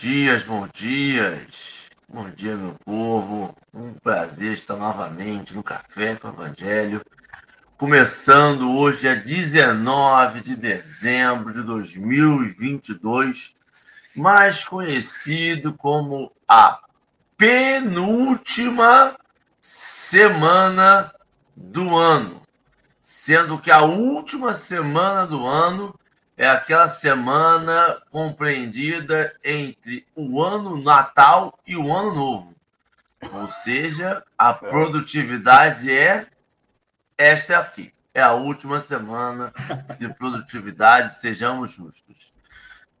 dias, bom dias. Bom dia, meu povo. Um prazer estar novamente no Café com o Evangelho. Começando hoje, é 19 de dezembro de 2022, mais conhecido como a penúltima semana do ano. Sendo que a última semana do ano é aquela semana compreendida entre o ano Natal e o ano Novo. Ou seja, a produtividade é esta aqui. É a última semana de produtividade, sejamos justos.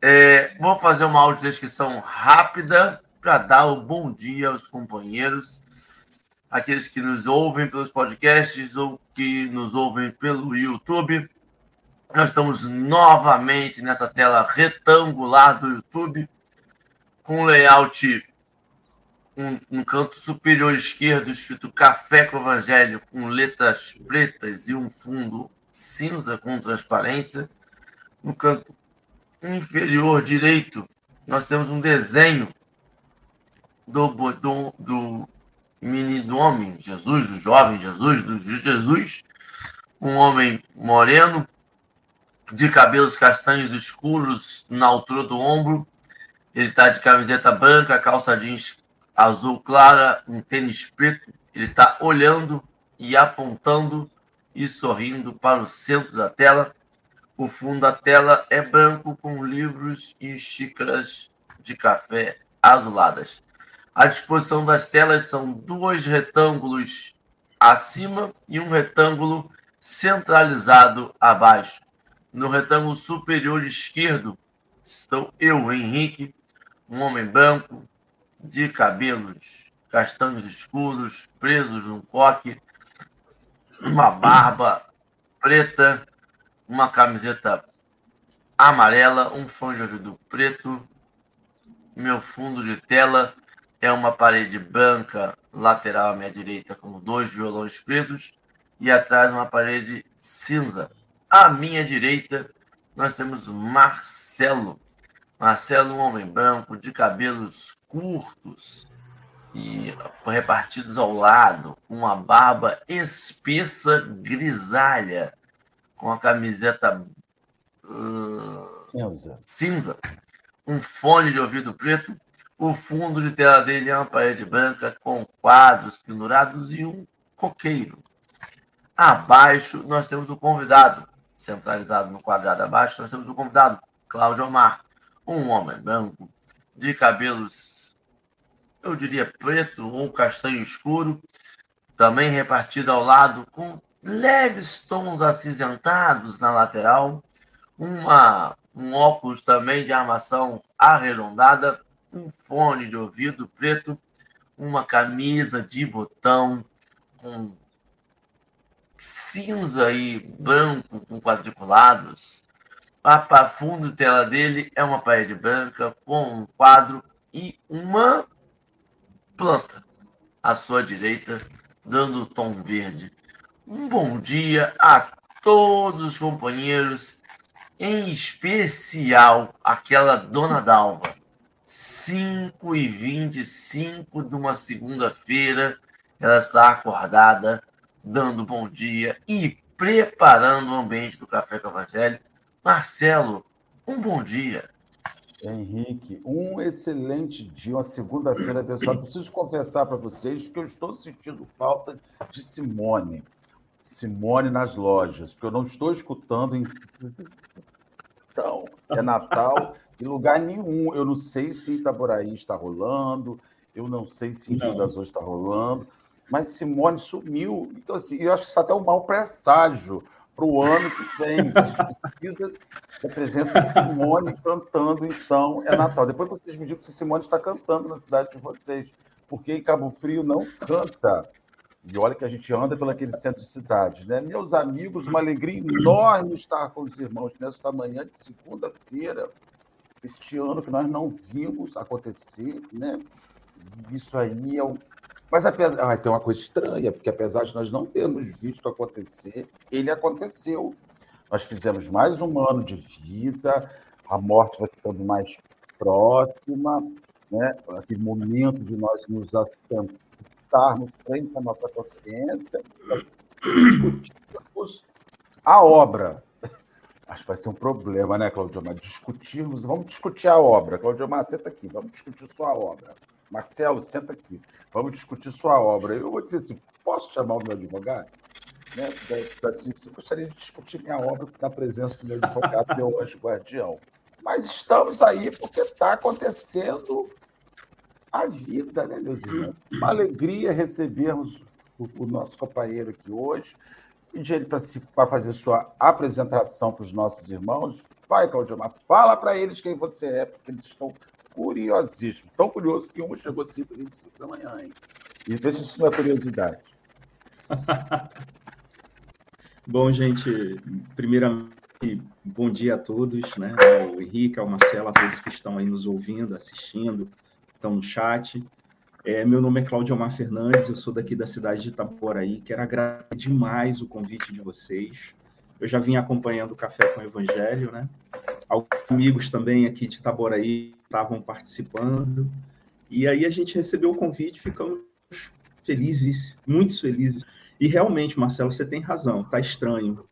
É, vou fazer uma audiodescrição rápida para dar o bom dia aos companheiros, aqueles que nos ouvem pelos podcasts ou que nos ouvem pelo YouTube. Nós estamos novamente nessa tela retangular do YouTube, com layout um, no canto superior esquerdo escrito Café com Evangelho, com letras pretas e um fundo cinza com transparência. No canto inferior direito, nós temos um desenho do, do, do menino do homem, Jesus, do jovem Jesus, do Jesus, um homem moreno, de cabelos castanhos escuros na altura do ombro. Ele está de camiseta branca, calça jeans azul clara, um tênis preto. Ele está olhando e apontando e sorrindo para o centro da tela. O fundo da tela é branco com livros e xícaras de café azuladas. À disposição das telas são dois retângulos acima e um retângulo centralizado abaixo. No retângulo superior esquerdo estou eu, Henrique, um homem branco, de cabelos castanhos escuros, presos num coque, uma barba preta, uma camiseta amarela, um fone de ouvido preto. Meu fundo de tela é uma parede branca lateral à minha direita com dois violões presos e atrás uma parede cinza à minha direita, nós temos Marcelo. Marcelo, um homem branco, de cabelos curtos e repartidos ao lado, com uma barba espessa grisalha, com a camiseta uh, cinza. cinza, um fone de ouvido preto. O fundo de tela dele é uma parede branca com quadros pendurados e um coqueiro. Abaixo, nós temos o convidado, centralizado no quadrado abaixo, nós temos o convidado, Cláudio Omar, um homem branco, de cabelos, eu diria preto ou castanho escuro, também repartido ao lado, com leves tons acinzentados na lateral, uma, um óculos também de armação arredondada, um fone de ouvido preto, uma camisa de botão com cinza e branco com quadriculados. A fundo tela dele é uma parede branca com um quadro e uma planta à sua direita, dando tom verde. Um bom dia a todos os companheiros, em especial aquela dona Dalva. 5 e 25 de uma segunda-feira, ela está acordada dando bom dia e preparando o ambiente do Café com o Evangelho. Marcelo, um bom dia. Henrique, um excelente dia, uma segunda-feira, pessoal. Preciso confessar para vocês que eu estou sentindo falta de Simone. Simone nas lojas, porque eu não estou escutando em. Então, é Natal em lugar nenhum. Eu não sei se Itaboraí está rolando, eu não sei se em Rio das Ostras está rolando, mas Simone sumiu. Então, assim, eu acho isso até um mau presságio para o ano que vem. A gente precisa da presença de Simone cantando, então, é Natal. Depois vocês me digam se Simone está cantando na cidade de vocês, porque em Cabo Frio não canta. E olha que a gente anda pelo aquele centro de cidade, né? Meus amigos, uma alegria enorme estar com os irmãos nesta manhã de segunda-feira, este ano que nós não vimos acontecer, né? Isso aí é um mas apesar, ah, tem uma coisa estranha, porque apesar de nós não termos visto acontecer, ele aconteceu. Nós fizemos mais um ano de vida, a morte vai ficando mais próxima, né? aquele momento de nós nos assentarmos frente à nossa consciência, discutirmos a obra. Acho que vai ser um problema, né, Claudio Mar? Discutirmos, vamos discutir a obra. Claudio Mar, senta aqui, vamos discutir sua obra. Marcelo, senta aqui, vamos discutir sua obra. Eu vou dizer assim: posso chamar o meu advogado? Né? Assim, gostaria de discutir minha obra na presença do meu advogado, meu anjo guardião. Mas estamos aí porque está acontecendo a vida, né, meus irmãos? Uma alegria recebermos o, o nosso companheiro aqui hoje. Pedir ele para fazer sua apresentação para os nossos irmãos. Vai, Claudio fala para eles quem você é, porque eles estão curiosíssimos. Tão curiosos que um chegou 5 25 da manhã, hein? E vê se isso não é curiosidade. Bom, gente, primeiramente, bom dia a todos, né? Ao Henrique, ao Marcelo, a todos que estão aí nos ouvindo, assistindo, estão no chat. É, meu nome é Claudio Omar Fernandes, eu sou daqui da cidade de Itaporaí. Quero agradecer demais o convite de vocês. Eu já vim acompanhando o Café com o Evangelho, né? Alguns amigos também aqui de Itaboraí estavam participando. E aí a gente recebeu o convite, ficamos felizes, muito felizes e realmente, Marcelo, você tem razão, tá estranho.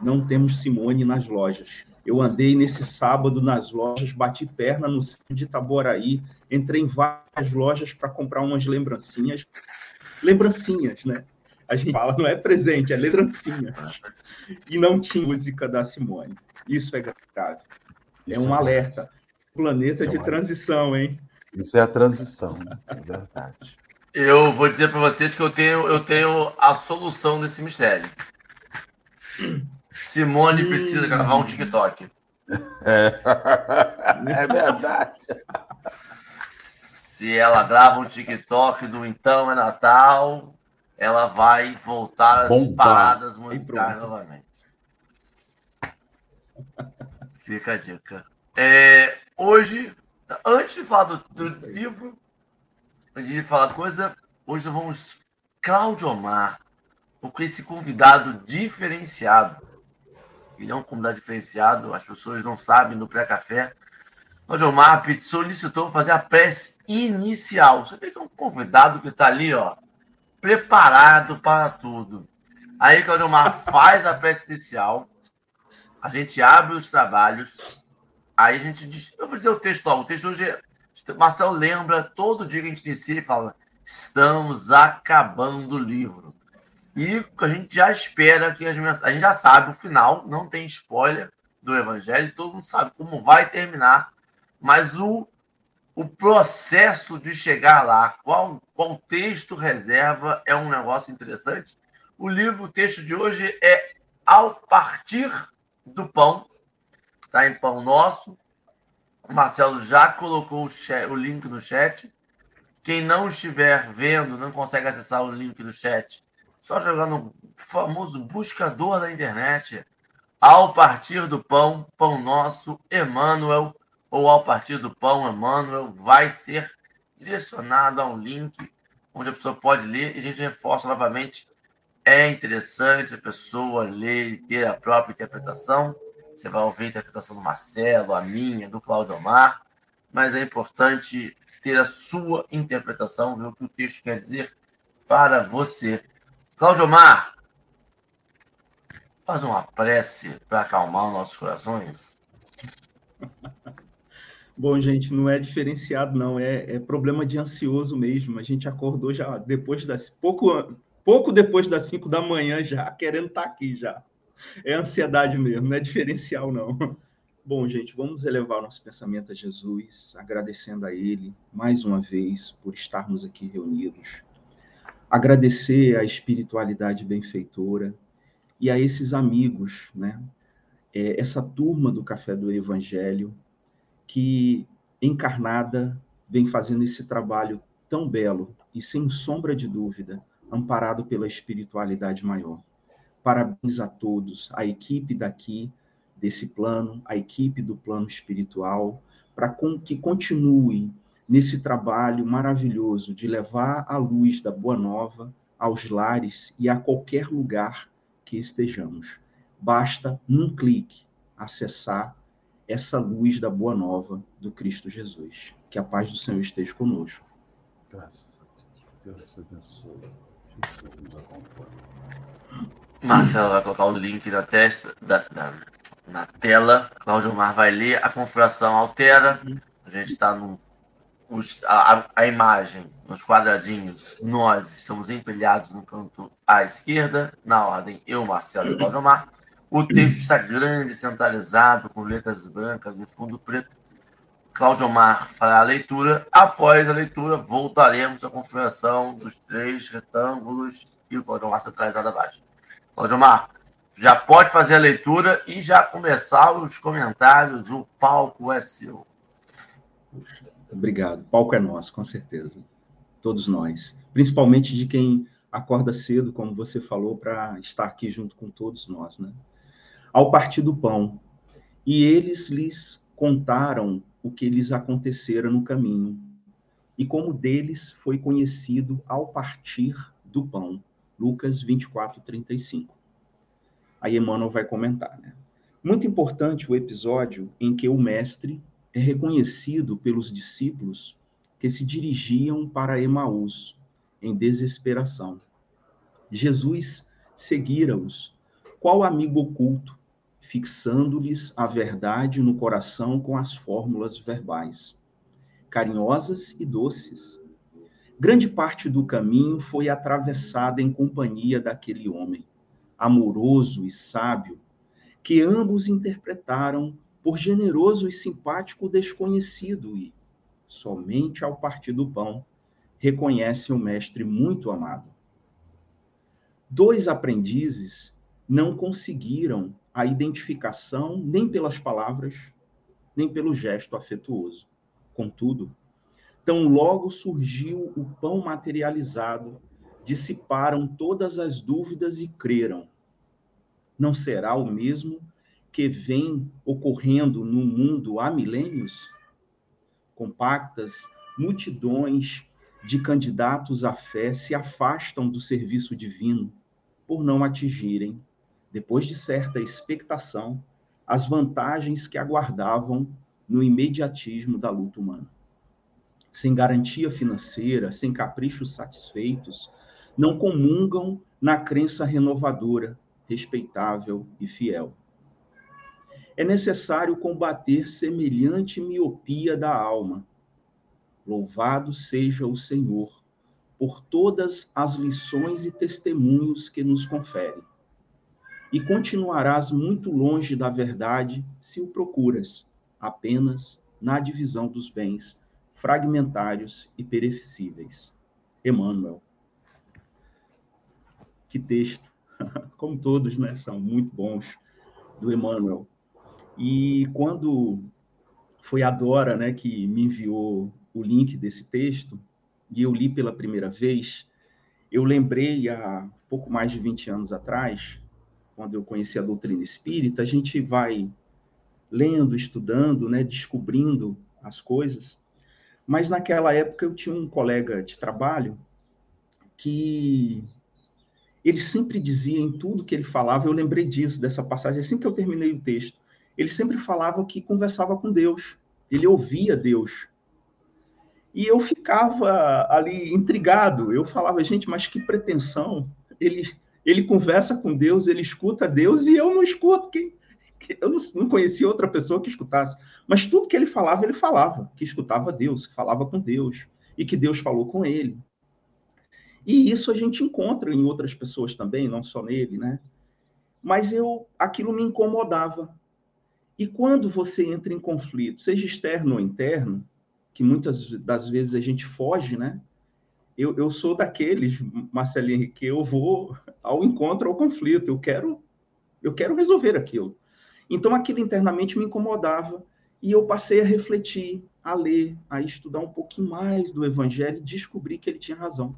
Não temos Simone nas lojas. Eu andei nesse sábado nas lojas, bati perna no centro de Itaboraí, entrei em várias lojas para comprar umas lembrancinhas. Lembrancinhas, né? A gente fala, não é presente, é lembrancinha. E não tinha música da Simone. Isso é grave. É um alerta. Planeta de transição, hein? Isso é a transição, é verdade. Eu vou dizer para vocês que eu tenho, eu tenho a solução desse mistério. Simone hum. precisa gravar um TikTok. É, é verdade. Se ela grava um TikTok do Então é Natal, ela vai voltar às Bomba. paradas musicais novamente. Fica a dica. É, hoje, antes de falar do, do livro, antes de falar coisa, hoje nós vamos Cláudio Omar, com esse convidado diferenciado. Ele é um convidado diferenciado, as pessoas não sabem no pré-café. Cláudio Omar solicitou fazer a prece inicial. Você vê que é um convidado que está ali, ó, preparado para tudo. Aí Cláudio Omar faz a prece inicial, a gente abre os trabalhos, aí a gente diz, eu vou dizer o texto, ó, o texto hoje é Marcel lembra todo dia que a gente inicia e fala: estamos acabando o livro. E a gente já espera que as mensagens. A gente já sabe o final, não tem spoiler do Evangelho, todo mundo sabe como vai terminar, mas o, o processo de chegar lá, qual, qual texto reserva, é um negócio interessante. O livro, o texto de hoje é Ao Partir do Pão, está em Pão Nosso, o Marcelo já colocou o, o link no chat. Quem não estiver vendo, não consegue acessar o link do chat, só jogando o famoso buscador da internet. Ao partir do pão, pão nosso, Emmanuel, ou ao partir do pão, Emmanuel, vai ser direcionado a um link onde a pessoa pode ler e a gente reforça novamente. É interessante a pessoa ler e ter a própria interpretação. Você vai ouvir a interpretação do Marcelo, a minha, do Claudio Omar, mas é importante ter a sua interpretação, ver o que o texto quer dizer para você. Claudio Omar, faz uma prece para acalmar os nossos corações. Bom, gente, não é diferenciado, não. É, é, problema de ansioso mesmo. A gente acordou já depois das. Pouco, pouco depois das 5 da manhã, já querendo estar tá aqui já. É ansiedade mesmo, não é diferencial, não. Bom, gente, vamos elevar nosso pensamento a Jesus, agradecendo a Ele mais uma vez por estarmos aqui reunidos. Agradecer a espiritualidade benfeitora e a esses amigos, né? É, essa turma do Café do Evangelho que, encarnada, vem fazendo esse trabalho tão belo e, sem sombra de dúvida, amparado pela espiritualidade maior. Parabéns a todos, a equipe daqui, desse plano, a equipe do plano espiritual, para que continue nesse trabalho maravilhoso de levar a luz da Boa Nova aos lares e a qualquer lugar que estejamos. Basta, num clique, acessar essa luz da boa nova do Cristo Jesus. Que a paz do Senhor esteja conosco. Graças a Deus. Deus abençoe. Marcelo vai colocar o link na, testa, da, da, na tela. Cláudio Mar vai ler. A configuração altera. A gente está no. a, a, imagem nos quadradinhos, nós estamos empilhados no canto à esquerda, na ordem eu, Marcelo e Cláudio Mar. O texto está grande, centralizado, com letras brancas e fundo preto. Claudio Mar fará a leitura. Após a leitura, voltaremos à configuração dos três retângulos e o Claudio Mar centralizado abaixo. Claudio Mar, já pode fazer a leitura e já começar os comentários. O palco é seu. Obrigado. O palco é nosso, com certeza. Todos nós. Principalmente de quem acorda cedo, como você falou, para estar aqui junto com todos nós, né? Ao partir do pão. E eles lhes contaram o que lhes acontecera no caminho, e como deles foi conhecido ao partir do pão. Lucas 24, 35. Aí Emmanuel vai comentar, né? Muito importante o episódio em que o mestre é reconhecido pelos discípulos que se dirigiam para Emaús em desesperação. Jesus seguira-os, qual amigo oculto, fixando-lhes a verdade no coração com as fórmulas verbais, carinhosas e doces. Grande parte do caminho foi atravessada em companhia daquele homem, amoroso e sábio, que ambos interpretaram por generoso e simpático desconhecido e, somente ao partir do pão, reconhece o mestre muito amado. Dois aprendizes não conseguiram a identificação nem pelas palavras, nem pelo gesto afetuoso. Contudo, tão logo surgiu o pão materializado, dissiparam todas as dúvidas e creram. Não será o mesmo que vem ocorrendo no mundo há milênios? Compactas multidões de candidatos à fé se afastam do serviço divino por não atingirem depois de certa expectação, as vantagens que aguardavam no imediatismo da luta humana. Sem garantia financeira, sem caprichos satisfeitos, não comungam na crença renovadora, respeitável e fiel. É necessário combater semelhante miopia da alma. Louvado seja o Senhor por todas as lições e testemunhos que nos confere e continuarás muito longe da verdade se o procuras apenas na divisão dos bens fragmentários e perecíveis. Emmanuel. Que texto, como todos, né, são muito bons do Emmanuel. E quando foi a Dora, né, que me enviou o link desse texto, e eu li pela primeira vez, eu lembrei há pouco mais de 20 anos atrás quando eu conheci a doutrina espírita, a gente vai lendo, estudando, né, descobrindo as coisas. Mas naquela época eu tinha um colega de trabalho que ele sempre dizia em tudo que ele falava, eu lembrei disso, dessa passagem, assim que eu terminei o texto, ele sempre falava que conversava com Deus, ele ouvia Deus. E eu ficava ali intrigado, eu falava, gente, mas que pretensão, ele ele conversa com Deus, ele escuta Deus e eu não escuto. Quem, eu não, não conhecia outra pessoa que escutasse. Mas tudo que ele falava, ele falava, que escutava Deus, que falava com Deus e que Deus falou com ele. E isso a gente encontra em outras pessoas também, não só nele, né? Mas eu, aquilo me incomodava. E quando você entra em conflito, seja externo ou interno, que muitas das vezes a gente foge, né? Eu, eu sou daqueles, Marcelinho, que eu vou ao encontro, ao conflito, eu quero, eu quero resolver aquilo. Então, aquilo internamente me incomodava e eu passei a refletir, a ler, a estudar um pouquinho mais do Evangelho e descobri que ele tinha razão.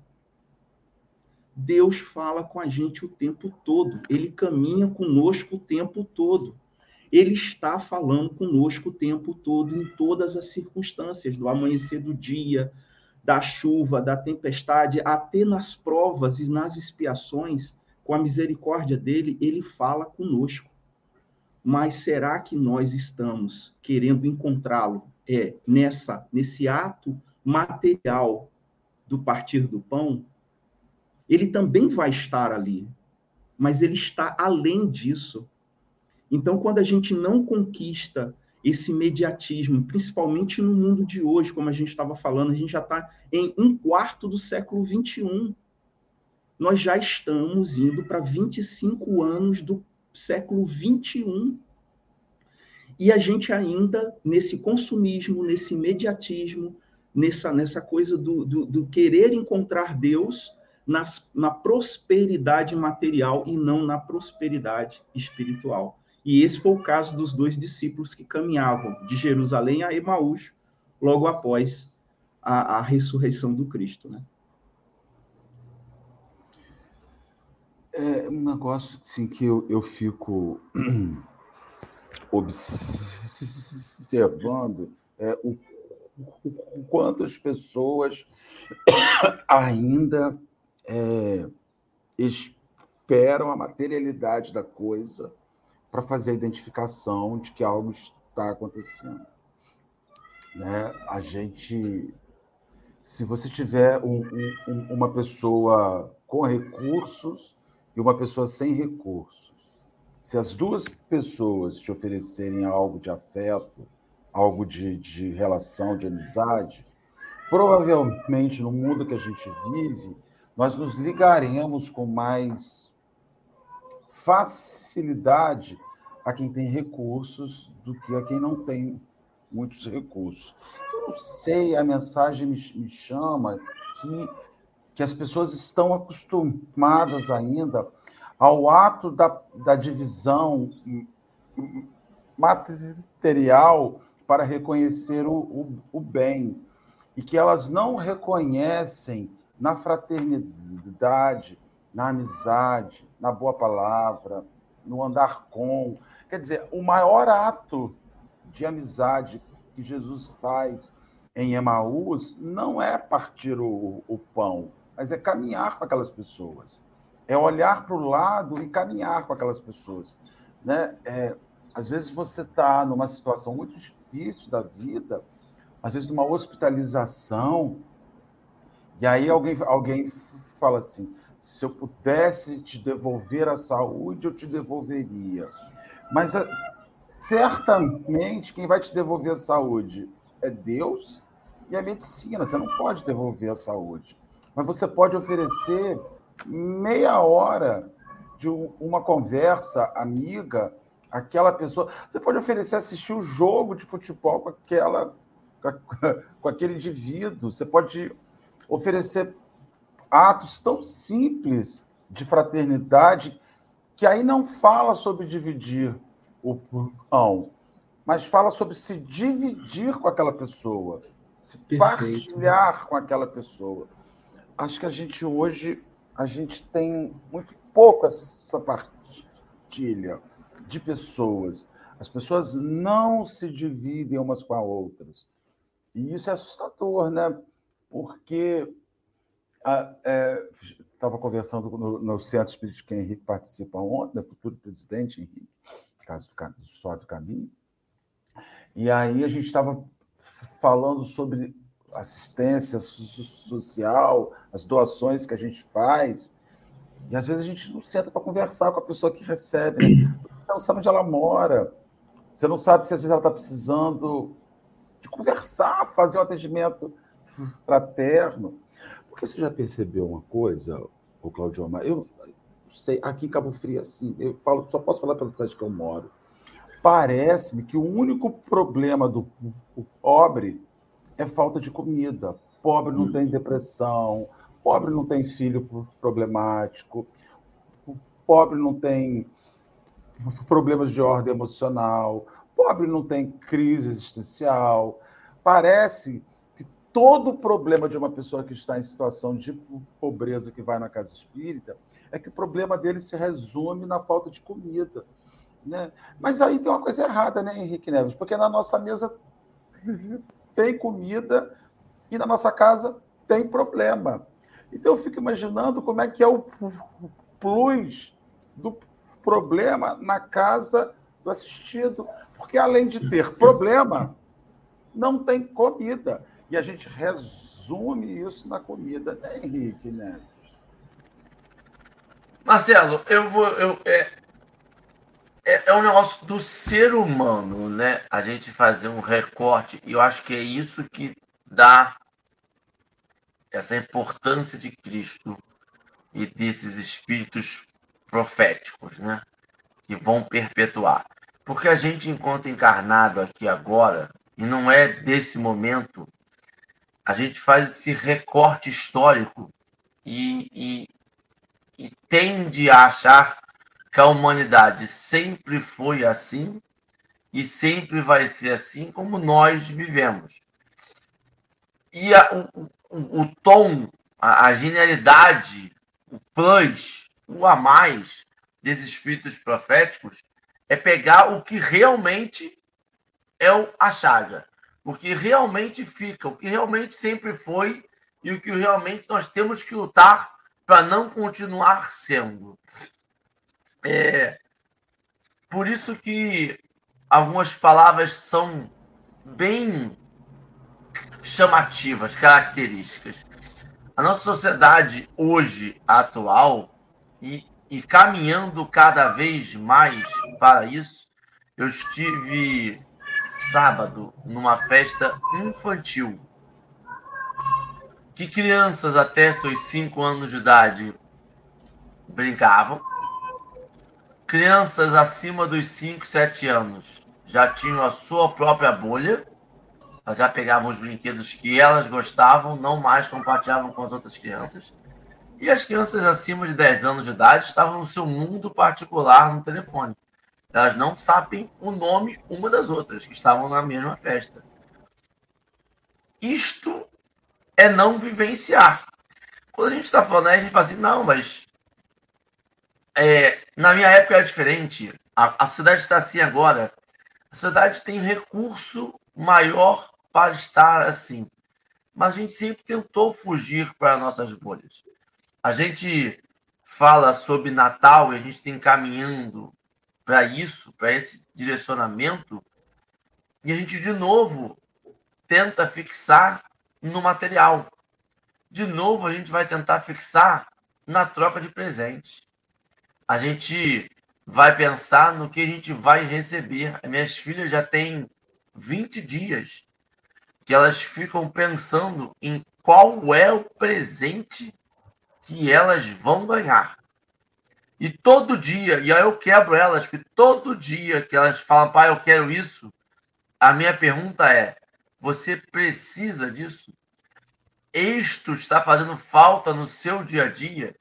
Deus fala com a gente o tempo todo, ele caminha conosco o tempo todo. Ele está falando conosco o tempo todo, em todas as circunstâncias, do amanhecer do dia, da chuva, da tempestade, até nas provas e nas expiações, com a misericórdia dele, ele fala conosco. mas será que nós estamos querendo encontrá-lo é nessa nesse ato material do partir do pão? Ele também vai estar ali, mas ele está além disso. Então, quando a gente não conquista esse mediatismo, principalmente no mundo de hoje, como a gente estava falando, a gente já está em um quarto do século 21. Nós já estamos indo para 25 anos do século 21. E a gente ainda, nesse consumismo, nesse imediatismo, nessa, nessa coisa do, do, do querer encontrar Deus nas, na prosperidade material e não na prosperidade espiritual. E esse foi o caso dos dois discípulos que caminhavam de Jerusalém a Emaús logo após a, a ressurreição do Cristo. Né? É um negócio assim, que eu, eu fico observando é, o, o quanto as pessoas ainda é, esperam a materialidade da coisa para fazer a identificação de que algo está acontecendo. Né? A gente, se você tiver um, um, uma pessoa com recursos e uma pessoa sem recursos, se as duas pessoas te oferecerem algo de afeto, algo de, de relação, de amizade, provavelmente no mundo que a gente vive, nós nos ligaremos com mais facilidade a quem tem recursos do que a quem não tem muitos recursos. Eu não sei, a mensagem me, me chama que, que as pessoas estão acostumadas ainda ao ato da, da divisão material para reconhecer o, o, o bem e que elas não reconhecem na fraternidade, na amizade, na boa palavra, no andar com. Quer dizer, o maior ato de amizade que Jesus faz em Emaús não é partir o, o pão, mas é caminhar com aquelas pessoas. É olhar para o lado e caminhar com aquelas pessoas. Né? É, às vezes você está numa situação muito difícil da vida, às vezes numa hospitalização, e aí alguém, alguém fala assim: se eu pudesse te devolver a saúde, eu te devolveria. Mas ah, certamente quem vai te devolver a saúde é Deus e a medicina. Você não pode devolver a saúde. Mas você pode oferecer meia hora de uma conversa amiga, aquela pessoa. Você pode oferecer assistir o jogo de futebol com aquela com aquele indivíduo. Você pode oferecer atos tão simples de fraternidade que aí não fala sobre dividir o pão, mas fala sobre se dividir com aquela pessoa, se Perfeito. partilhar com aquela pessoa. Acho que a gente hoje a gente tem muito pouco essa partilha de pessoas. As pessoas não se dividem umas com as outras. E isso é assustador, né? Porque Estava ah, é, conversando no, no, Centro Espírito que Henrique participa ontem, né, futuro presidente Henrique, caso do Suave Caminho. E aí a gente estava falando sobre assistência social, as doações que a gente faz. E às vezes a gente não senta para conversar com a pessoa que recebe. Né? Você não sabe onde ela mora. Você não sabe se às vezes ela está precisando de conversar, fazer um atendimento fraterno. Porque você já percebeu uma coisa, o Claudio Omar? Eu sei, aqui em Cabo Frio, assim, eu falo, só posso falar pela cidade que eu moro. Parece-me que o único problema do pobre é falta de comida. Pobre não tem depressão, pobre não tem filho problemático, pobre não tem problemas de ordem emocional, pobre não tem crise existencial. Parece todo o problema de uma pessoa que está em situação de pobreza que vai na casa espírita é que o problema dele se resume na falta de comida. Né? Mas aí tem uma coisa errada, né, Henrique Neves? Porque na nossa mesa tem comida e na nossa casa tem problema. Então eu fico imaginando como é que é o plus do problema na casa do assistido, porque além de ter problema, não tem comida. E a gente resume isso na comida, né, Henrique? Marcelo, eu vou. Eu, é, é, é um negócio do ser humano, né? A gente fazer um recorte, e eu acho que é isso que dá essa importância de Cristo e desses espíritos proféticos, né? Que vão perpetuar. Porque a gente, enquanto encarnado aqui agora, e não é desse momento, a gente faz esse recorte histórico e, e, e tende a achar que a humanidade sempre foi assim e sempre vai ser assim como nós vivemos. E a, o, o, o, tom, a, a genialidade, o plus, o a mais desses espíritos proféticos é pegar o que realmente é o, a chaga, o que realmente fica, o que realmente sempre foi e o que realmente nós temos que lutar para não continuar sendo. É, por isso que algumas palavras são bem chamativas, características. A nossa sociedade hoje, atual, e, e caminhando cada vez mais para isso, eu estive sábado numa festa infantil que crianças até seus 5 anos de idade brincavam Crianças acima dos 5, 7 anos já tinham a sua própria bolha, elas já pegavam os brinquedos que elas gostavam, não mais compartilhavam com as outras crianças. E as crianças acima de 10 anos de idade estavam no seu mundo particular no telefone. Elas não sabem o nome uma das outras, que estavam na mesma festa. Isto é não vivenciar. Quando a gente está falando, a gente fala assim, não, mas é, na minha época era diferente. A, a sociedade está assim agora. A sociedade tem recurso maior para estar assim. Mas a gente sempre tentou fugir para nossas bolhas. A gente fala sobre Natal e a gente está encaminhando para isso, para esse direcionamento, e a gente de novo tenta fixar no material. De novo, a gente vai tentar fixar na troca de presentes a gente vai pensar no que a gente vai receber. Minhas filhas já têm 20 dias que elas ficam pensando em qual é o presente que elas vão ganhar. E todo dia, e aí eu quebro elas, porque todo dia que elas falam, pai, eu quero isso, a minha pergunta é: você precisa disso? Isto está fazendo falta no seu dia a dia?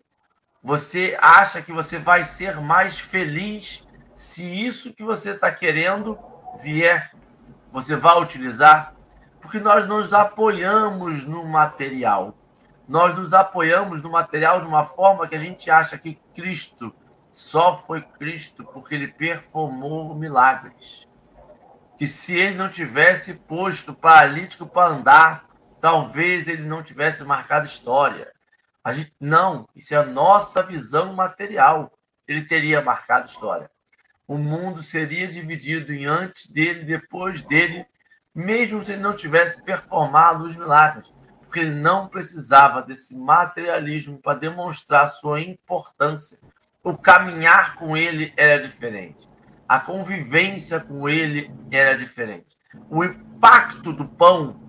Você acha que você vai ser mais feliz se isso que você está querendo vier? Você vai utilizar? Porque nós nos apoiamos no material. Nós nos apoiamos no material de uma forma que a gente acha que Cristo só foi Cristo porque ele performou milagres. Que se ele não tivesse posto paralítico para andar, talvez ele não tivesse marcado história. A gente, não, isso é a nossa visão material. Ele teria marcado história. O mundo seria dividido em antes dele, depois dele, mesmo se ele não tivesse performado os milagres, porque ele não precisava desse materialismo para demonstrar sua importância. O caminhar com ele era diferente. A convivência com ele era diferente. O impacto do pão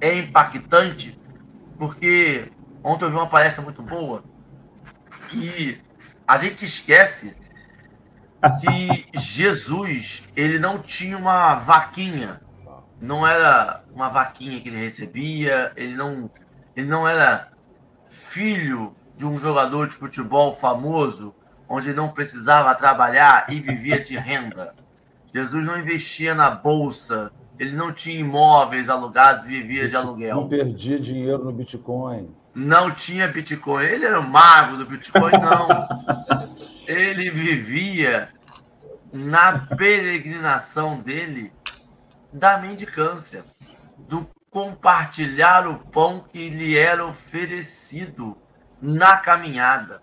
é impactante porque Ontem eu vi uma palestra muito boa e a gente esquece que Jesus ele não tinha uma vaquinha, não era uma vaquinha que ele recebia, ele não, ele não era filho de um jogador de futebol famoso, onde não precisava trabalhar e vivia de renda. Jesus não investia na bolsa, ele não tinha imóveis alugados e vivia de aluguel. Não perdia dinheiro no Bitcoin não tinha Bitcoin. Ele era o mago do Bitcoin, não. Ele vivia na peregrinação dele da mendicância, do compartilhar o pão que lhe era oferecido na caminhada,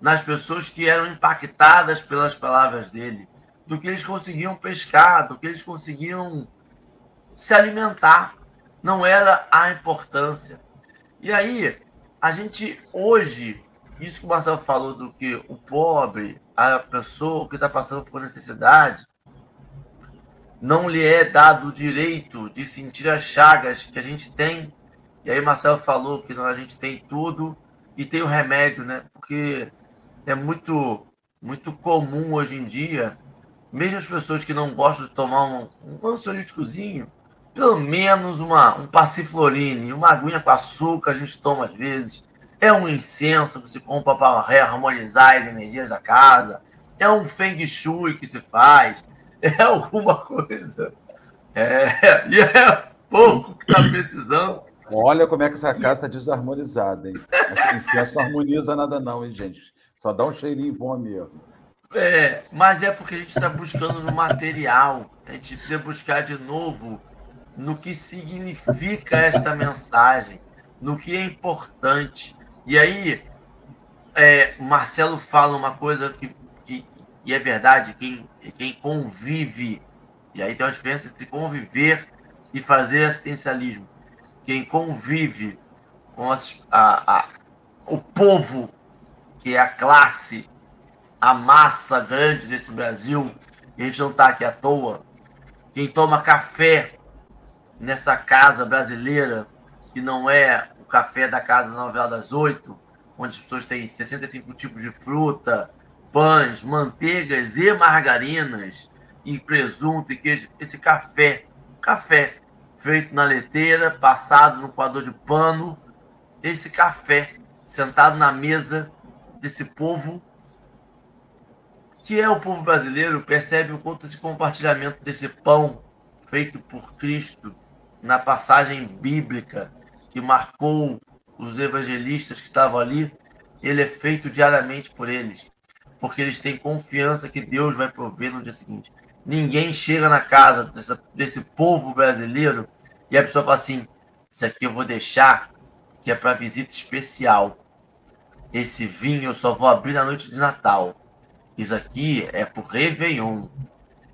nas pessoas que eram impactadas pelas palavras dele, do que eles conseguiam pescar, do que eles conseguiam se alimentar. Não era a importância. E aí, a gente hoje, isso que o Marcelo falou do que o pobre, a pessoa que está passando por necessidade, não lhe é dado o direito de sentir as chagas que a gente tem. E aí Marcelo falou que a gente tem tudo e tem o remédio, né? Porque é muito muito comum hoje em dia, mesmo as pessoas que não gostam de tomar um, um ansiolíticozinho, pelo menos uma, um passiflorine, uma aguinha com açúcar a gente toma às vezes. É um incenso que se compra para harmonizar as energias da casa. É um feng shui que se faz é alguma coisa. É, e é pouco que está precisando. Olha como é que essa casa está desarmonizada, hein? Esse incenso não harmoniza nada, não, hein, gente? Só dá um cheirinho bom mesmo. É, mas é porque a gente está buscando no material. A gente precisa buscar de novo no que significa esta mensagem, no que é importante. E aí, é, Marcelo fala uma coisa que, e é verdade, quem, quem convive, e aí tem uma diferença entre conviver e fazer assistencialismo. Quem convive com as, a, a, o povo, que é a classe, a massa grande desse Brasil, e a gente não está aqui à toa. Quem toma café nessa casa brasileira, que não é o café da casa da novela das oito, onde as pessoas têm 65 tipos de fruta, pães, manteigas e margarinas, e presunto e queijo. Esse café, café feito na leiteira, passado no coador de pano, esse café sentado na mesa desse povo que é o povo brasileiro, percebe o quanto esse compartilhamento desse pão feito por Cristo na passagem bíblica que marcou os evangelistas que estavam ali, ele é feito diariamente por eles porque eles têm confiança que Deus vai prover no dia seguinte. Ninguém chega na casa dessa, desse povo brasileiro e a pessoa fala assim: Isso aqui eu vou deixar que é para visita especial. Esse vinho eu só vou abrir na noite de Natal. Isso aqui é para o Réveillon.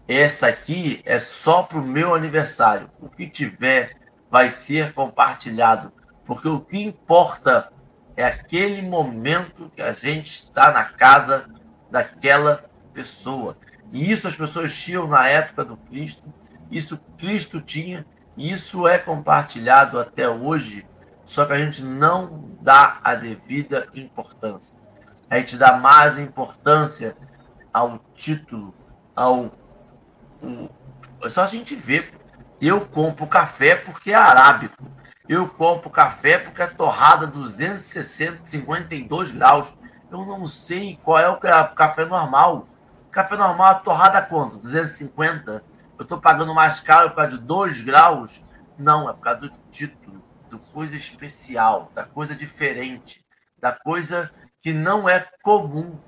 Essa aqui é só para o meu aniversário. O que tiver vai ser compartilhado. Porque o que importa é aquele momento que a gente está na casa daquela pessoa. E isso as pessoas tinham na época do Cristo, isso Cristo tinha, e isso é compartilhado até hoje, só que a gente não dá a devida importância. A gente dá mais importância ao título, ao. O, só a gente vê. Eu compro café porque é arábico. Eu compro café porque é torrada 260, 52 graus eu não sei qual é o café normal. Café normal, a torrada quanto? 250? Eu estou pagando mais caro por causa de 2 graus? Não, é por causa do título, do coisa especial, da coisa diferente, da coisa que não é comum.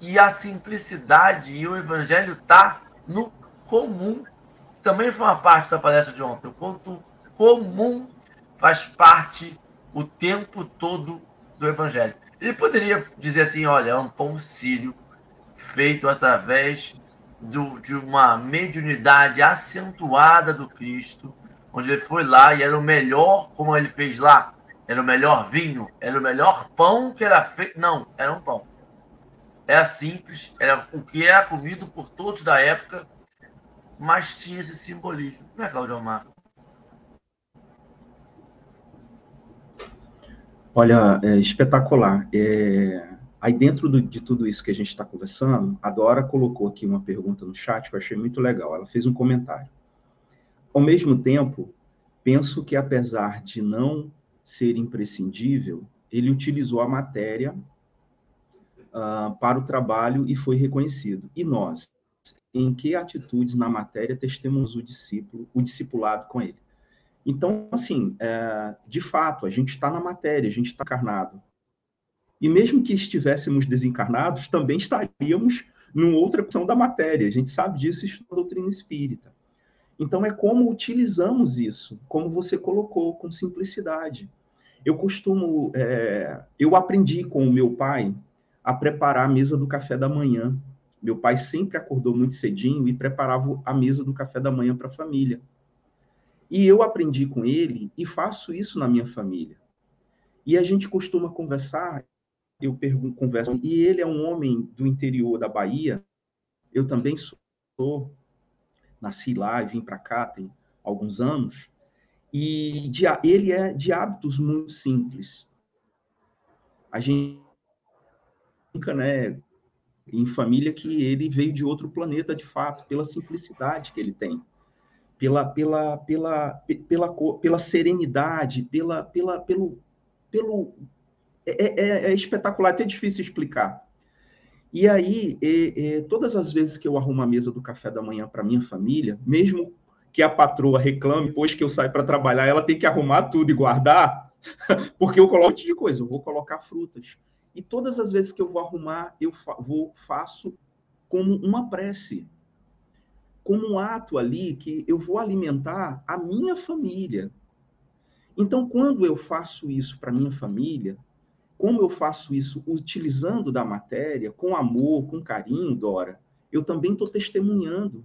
E a simplicidade e o evangelho está no comum. Também foi uma parte da palestra de ontem. O quanto comum faz parte o tempo todo do evangelho. Ele poderia dizer assim: olha, é um sírio feito através do, de uma mediunidade acentuada do Cristo, onde ele foi lá e era o melhor, como ele fez lá, era o melhor vinho, era o melhor pão que era feito. Não, era um pão. Era simples, era o que era comido por todos da época, mas tinha esse simbolismo. Não é, Claudio Olha, é espetacular. É, aí dentro do, de tudo isso que a gente está conversando, a Dora colocou aqui uma pergunta no chat que eu achei muito legal. Ela fez um comentário. Ao mesmo tempo, penso que apesar de não ser imprescindível, ele utilizou a matéria uh, para o trabalho e foi reconhecido. E nós, em que atitudes na matéria testemunhamos o discípulo, o discipulado com ele? Então, assim, é, de fato, a gente está na matéria, a gente está encarnado. E mesmo que estivéssemos desencarnados, também estaríamos numa outra opção da matéria. A gente sabe disso isso na doutrina espírita. Então, é como utilizamos isso, como você colocou, com simplicidade. Eu costumo, é, eu aprendi com o meu pai a preparar a mesa do café da manhã Meu pai sempre acordou muito cedinho e preparava a mesa do café da manhã para a família. E eu aprendi com ele e faço isso na minha família. E a gente costuma conversar, eu pergunto, converso, e ele é um homem do interior da Bahia, eu também sou, nasci lá e vim para cá tem alguns anos, e de, ele é de hábitos muito simples. A gente nunca, né, em família que ele veio de outro planeta de fato, pela simplicidade que ele tem, pela pela pela pela, pela serenidade, pela pela pelo pelo é, é, é espetacular, é até difícil explicar. E aí, é, é, todas as vezes que eu arrumo a mesa do café da manhã para minha família, mesmo que a patroa reclame, depois que eu saio para trabalhar, ela tem que arrumar tudo e guardar, porque eu coloco um monte de coisa, eu vou colocar frutas. E todas as vezes que eu vou arrumar, eu fa vou faço como uma prece, como um ato ali que eu vou alimentar a minha família. Então, quando eu faço isso para minha família, como eu faço isso utilizando da matéria, com amor, com carinho, Dora, eu também estou testemunhando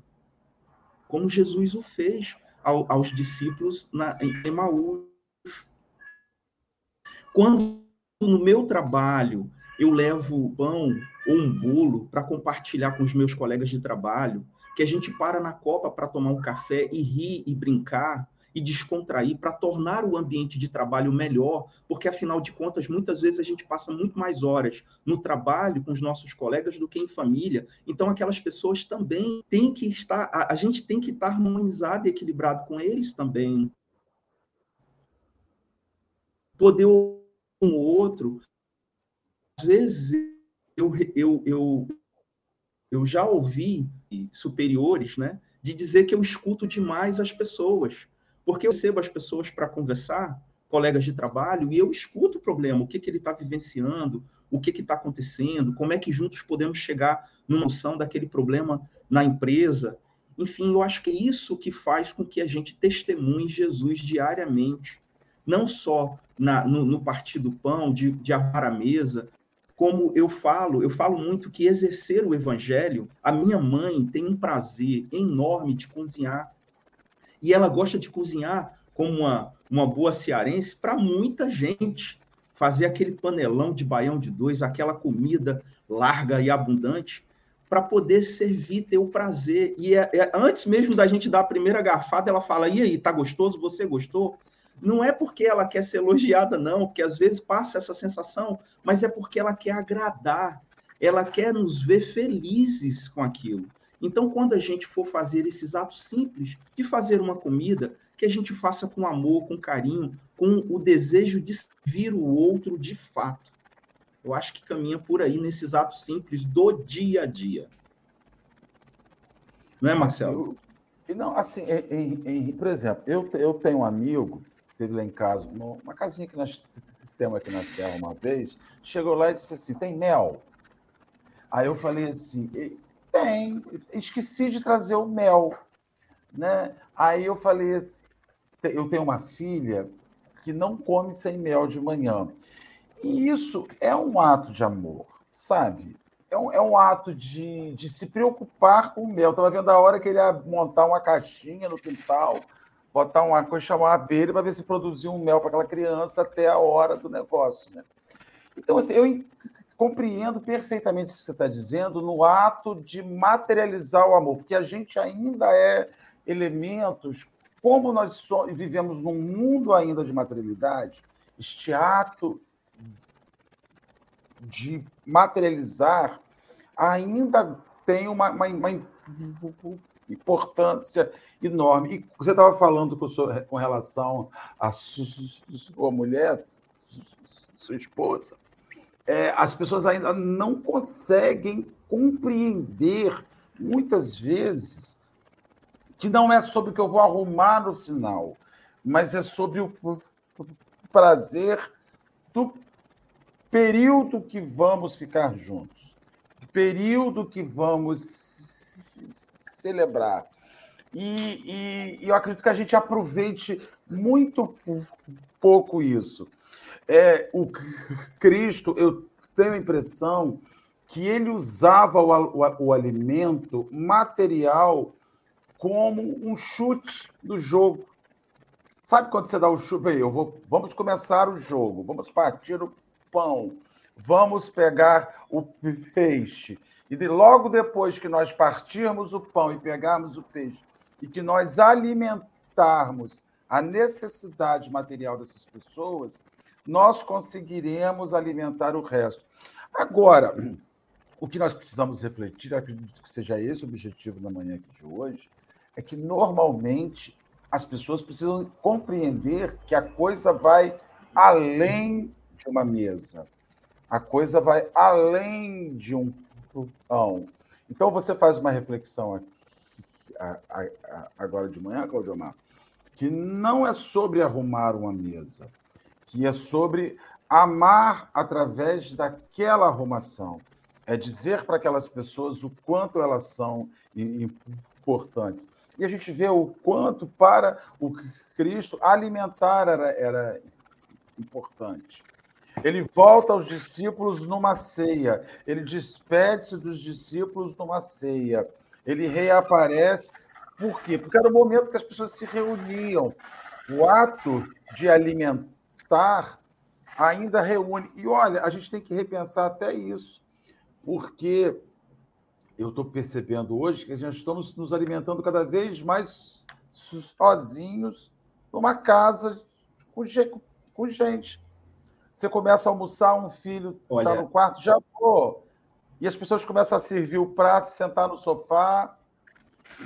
como Jesus o fez ao, aos discípulos na, em Emaús. Quando no meu trabalho eu levo pão ou um bolo para compartilhar com os meus colegas de trabalho, que a gente para na copa para tomar um café e rir e brincar, e descontrair para tornar o ambiente de trabalho melhor, porque afinal de contas, muitas vezes a gente passa muito mais horas no trabalho com os nossos colegas do que em família. Então, aquelas pessoas também têm que estar, a, a gente tem que estar harmonizado e equilibrado com eles também. Poder um outro. Às vezes, eu, eu, eu, eu já ouvi superiores, né? de dizer que eu escuto demais as pessoas. Porque eu recebo as pessoas para conversar, colegas de trabalho, e eu escuto o problema, o que, que ele está vivenciando, o que está acontecendo, como é que juntos podemos chegar numa noção daquele problema na empresa. Enfim, eu acho que é isso que faz com que a gente testemunhe Jesus diariamente, não só na, no, no partir do pão, de, de a mesa, como eu falo, eu falo muito que exercer o evangelho, a minha mãe tem um prazer enorme de cozinhar e ela gosta de cozinhar como uma, uma boa cearense para muita gente. Fazer aquele panelão de baião de dois, aquela comida larga e abundante, para poder servir, ter o prazer. E é, é, antes mesmo da gente dar a primeira garfada, ela fala: e aí, tá gostoso? Você gostou? Não é porque ela quer ser elogiada, não, porque às vezes passa essa sensação, mas é porque ela quer agradar, ela quer nos ver felizes com aquilo. Então, quando a gente for fazer esses atos simples de fazer uma comida, que a gente faça com amor, com carinho, com o desejo de servir o outro de fato. Eu acho que caminha por aí nesses atos simples do dia a dia. Não é, Marcelo? Eu, não, assim, por exemplo, eu, eu tenho um amigo, teve lá em casa, uma casinha que nós temos aqui na Serra uma vez, chegou lá e disse assim: tem mel? Aí eu falei assim, tem. Esqueci de trazer o mel. Né? Aí eu falei assim, eu tenho uma filha que não come sem mel de manhã. E isso é um ato de amor, sabe? É um, é um ato de, de se preocupar com o mel. Estava vendo a hora que ele ia montar uma caixinha no quintal, botar uma coisa, chamar uma abelha para ver se produzia um mel para aquela criança até a hora do negócio. Né? Então, assim, eu compreendo perfeitamente o que você está dizendo no ato de materializar o amor, porque a gente ainda é elementos, como nós so, vivemos num mundo ainda de materialidade, este ato de materializar ainda tem uma, uma, uma importância enorme. E você estava falando com, sua, com relação à sua mulher, sua esposa, é, as pessoas ainda não conseguem compreender, muitas vezes, que não é sobre o que eu vou arrumar no final, mas é sobre o prazer do período que vamos ficar juntos, do período que vamos celebrar. E, e, eu acredito que a gente aproveite muito pouco isso. É, o Cristo, eu tenho a impressão que ele usava o, o, o alimento material como um chute do jogo. Sabe quando você dá o chute? Eu vou, vamos começar o jogo, vamos partir o pão, vamos pegar o peixe. E de, logo depois que nós partirmos o pão e pegarmos o peixe, e que nós alimentarmos a necessidade material dessas pessoas, nós conseguiremos alimentar o resto. Agora, o que nós precisamos refletir, acredito que seja esse o objetivo da manhã aqui de hoje, é que normalmente as pessoas precisam compreender que a coisa vai além de uma mesa. A coisa vai além de um Então você faz uma reflexão aqui, agora de manhã, Claudio Mar, que não é sobre arrumar uma mesa, que é sobre amar através daquela arrumação. É dizer para aquelas pessoas o quanto elas são importantes. E a gente vê o quanto para o Cristo alimentar era, era importante. Ele volta aos discípulos numa ceia, ele despede-se dos discípulos numa ceia, ele reaparece. Por quê? Porque era o momento que as pessoas se reuniam. O ato de alimentar ainda reúne. E olha, a gente tem que repensar até isso, porque eu estou percebendo hoje que nós estamos nos alimentando cada vez mais sozinhos numa casa com gente. Você começa a almoçar, um filho está no quarto, já vou. E as pessoas começam a servir o prato, sentar no sofá,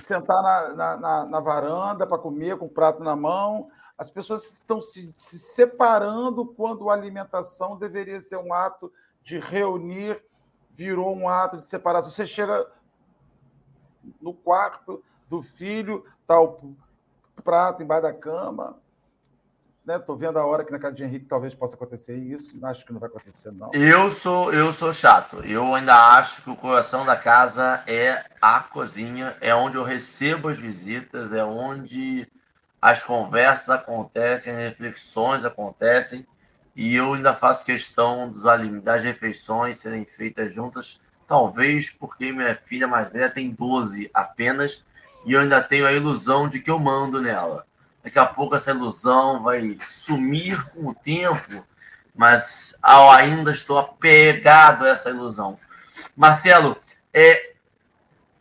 sentar na, na, na, na varanda para comer com o prato na mão. As pessoas estão se, se separando quando a alimentação deveria ser um ato de reunir, virou um ato de separação. Você chega no quarto do filho, está o prato embaixo da cama, Estou né? vendo a hora que na casa de Henrique talvez possa acontecer isso. Acho que não vai acontecer, não. Eu sou, eu sou chato. Eu ainda acho que o coração da casa é a cozinha, é onde eu recebo as visitas, é onde as conversas acontecem, reflexões acontecem. E eu ainda faço questão dos das refeições serem feitas juntas, talvez porque minha filha mais velha tem 12 apenas, e eu ainda tenho a ilusão de que eu mando nela. Daqui a pouco essa ilusão vai sumir com o tempo, mas ainda estou apegado a essa ilusão. Marcelo, é,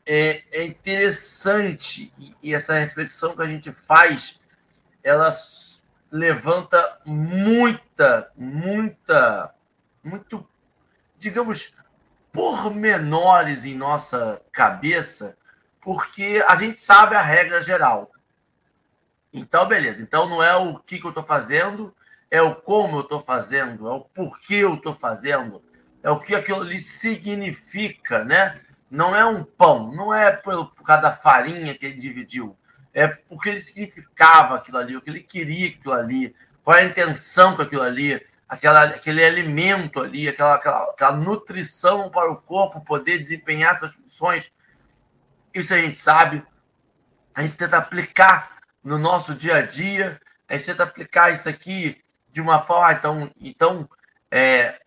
é, é interessante e essa reflexão que a gente faz, ela levanta muita, muita, muito, digamos, pormenores em nossa cabeça, porque a gente sabe a regra geral. Então, beleza. Então, não é o que, que eu estou fazendo, é o como eu estou fazendo, é o porquê eu estou fazendo, é o que aquilo ali significa, né? Não é um pão, não é por, por farinha que ele dividiu, é o que ele significava aquilo ali, o que ele queria aquilo ali, qual é a intenção com aquilo ali, aquela, aquele alimento ali, aquela, aquela, aquela nutrição para o corpo poder desempenhar suas funções. Isso a gente sabe, a gente tenta aplicar no nosso dia a dia. A gente tenta aplicar isso aqui de uma forma. Então, então é,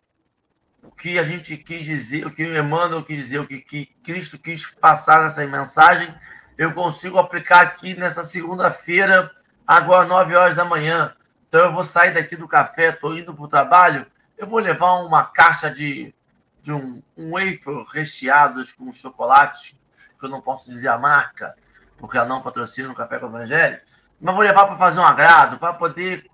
o que a gente quis dizer, o que o Emmanuel quis dizer, o que, que Cristo quis passar nessa mensagem, eu consigo aplicar aqui nessa segunda-feira, agora, 9 horas da manhã. Então, eu vou sair daqui do café, estou indo para o trabalho, eu vou levar uma caixa de, de um, um wafer recheados com chocolates, que eu não posso dizer a marca, porque ela não patrocina o Café com o Evangelho, mas vou levar para fazer um agrado, para poder.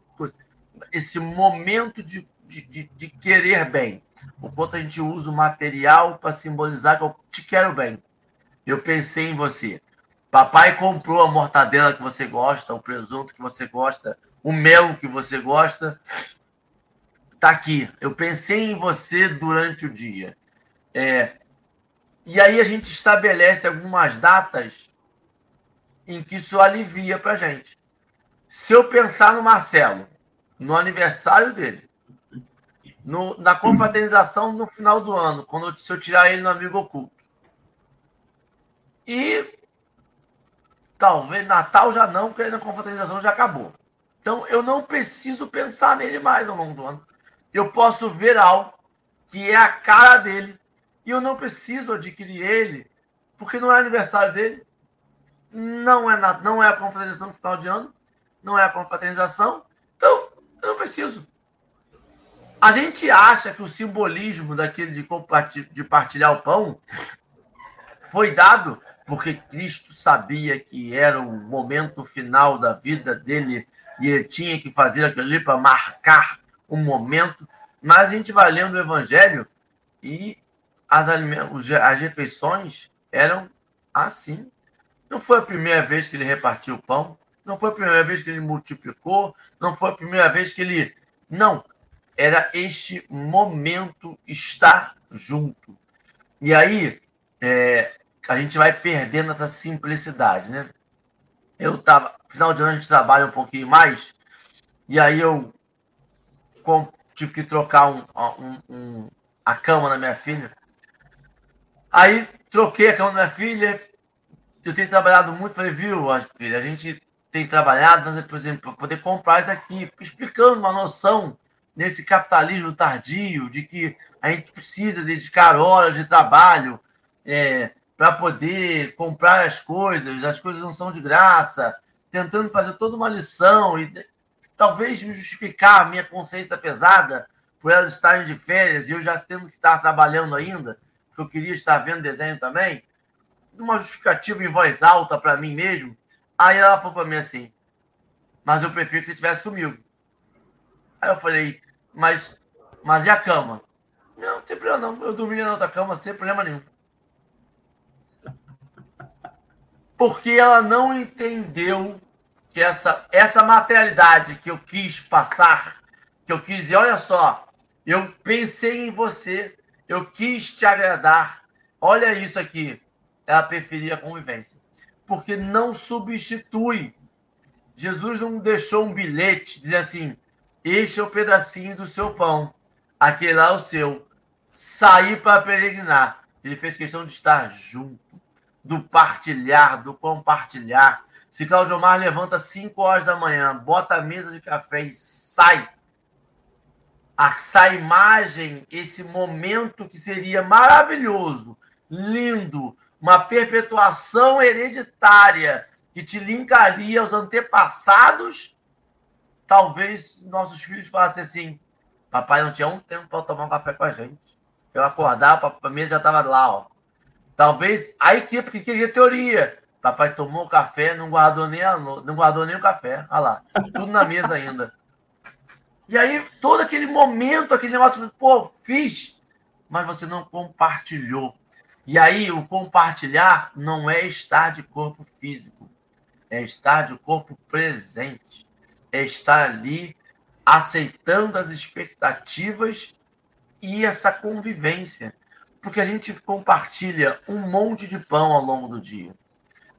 Esse momento de, de, de, querer bem. O quanto a gente usa o material para simbolizar que eu te quero bem. Eu pensei em você. Papai comprou a mortadela que você gosta, o presunto que você gosta, o mel que você gosta. Tá aqui. Eu pensei em você durante o dia. É, e aí a gente estabelece algumas datas em que isso alivia para gente. Se eu pensar no Marcelo, no aniversário dele, no, na confraternização no final do ano, quando eu, se eu tirar ele no amigo oculto, e talvez Natal já não, porque na confraternização já acabou. Então eu não preciso pensar nele mais ao longo do ano. Eu posso ver algo que é a cara dele e eu não preciso adquirir ele, porque não é aniversário dele, não é não é a confraternização no final de ano, não é a confraternização, então eu não preciso. A gente acha que o simbolismo daquele de, de partilhar o pão foi dado porque Cristo sabia que era o momento final da vida dele e ele tinha que fazer aquilo ali para marcar um momento. Mas a gente vai lendo o Evangelho e as, as refeições eram assim. Não foi a primeira vez que ele repartiu o pão, não foi a primeira vez que ele multiplicou, não foi a primeira vez que ele. Não. Era este momento estar junto. E aí, é, a gente vai perdendo essa simplicidade, né? Eu tava. Final de ano a gente trabalha um pouquinho mais, e aí eu com, tive que trocar um, um, um, a cama da minha filha. Aí troquei a cama da minha filha. Eu tenho trabalhado muito, falei, viu, filha, a gente tem trabalhado, mas, por exemplo, para poder comprar isso aqui, explicando uma noção nesse capitalismo tardio de que a gente precisa dedicar horas de trabalho é, para poder comprar as coisas, as coisas não são de graça, tentando fazer toda uma lição e talvez me justificar a minha consciência pesada por elas estarem de férias e eu já tendo que estar trabalhando ainda, porque eu queria estar vendo desenho também, uma justificativa em voz alta para mim mesmo. Aí ela falou para mim assim: Mas eu prefiro que você estivesse comigo. Aí eu falei: Mas, mas e a cama? Não, não tem problema não. Eu dormiria na outra cama sem problema nenhum. porque ela não entendeu que essa, essa materialidade que eu quis passar, que eu quis dizer, olha só, eu pensei em você, eu quis te agradar, olha isso aqui. Ela preferia a convivência, porque não substitui. Jesus não deixou um bilhete dizendo assim: este é o pedacinho do seu pão, aquele lá é o seu. Sair para peregrinar. Ele fez questão de estar junto do partilhar, do compartilhar. Se Claudio Mar levanta 5 horas da manhã, bota a mesa de café e sai, essa imagem, esse momento que seria maravilhoso, lindo, uma perpetuação hereditária que te linkaria aos antepassados, talvez nossos filhos falassem assim: papai não tinha um tempo para tomar um café com a gente. Eu acordava, a mesa já estava lá, ó. Talvez a equipe que queria teoria. Papai tomou café, não guardou nem, a, não guardou nem o café. Olha lá, tudo na mesa ainda. E aí, todo aquele momento, aquele negócio, pô, fiz, mas você não compartilhou. E aí, o compartilhar não é estar de corpo físico, é estar de corpo presente, é estar ali aceitando as expectativas e essa convivência porque a gente compartilha um monte de pão ao longo do dia.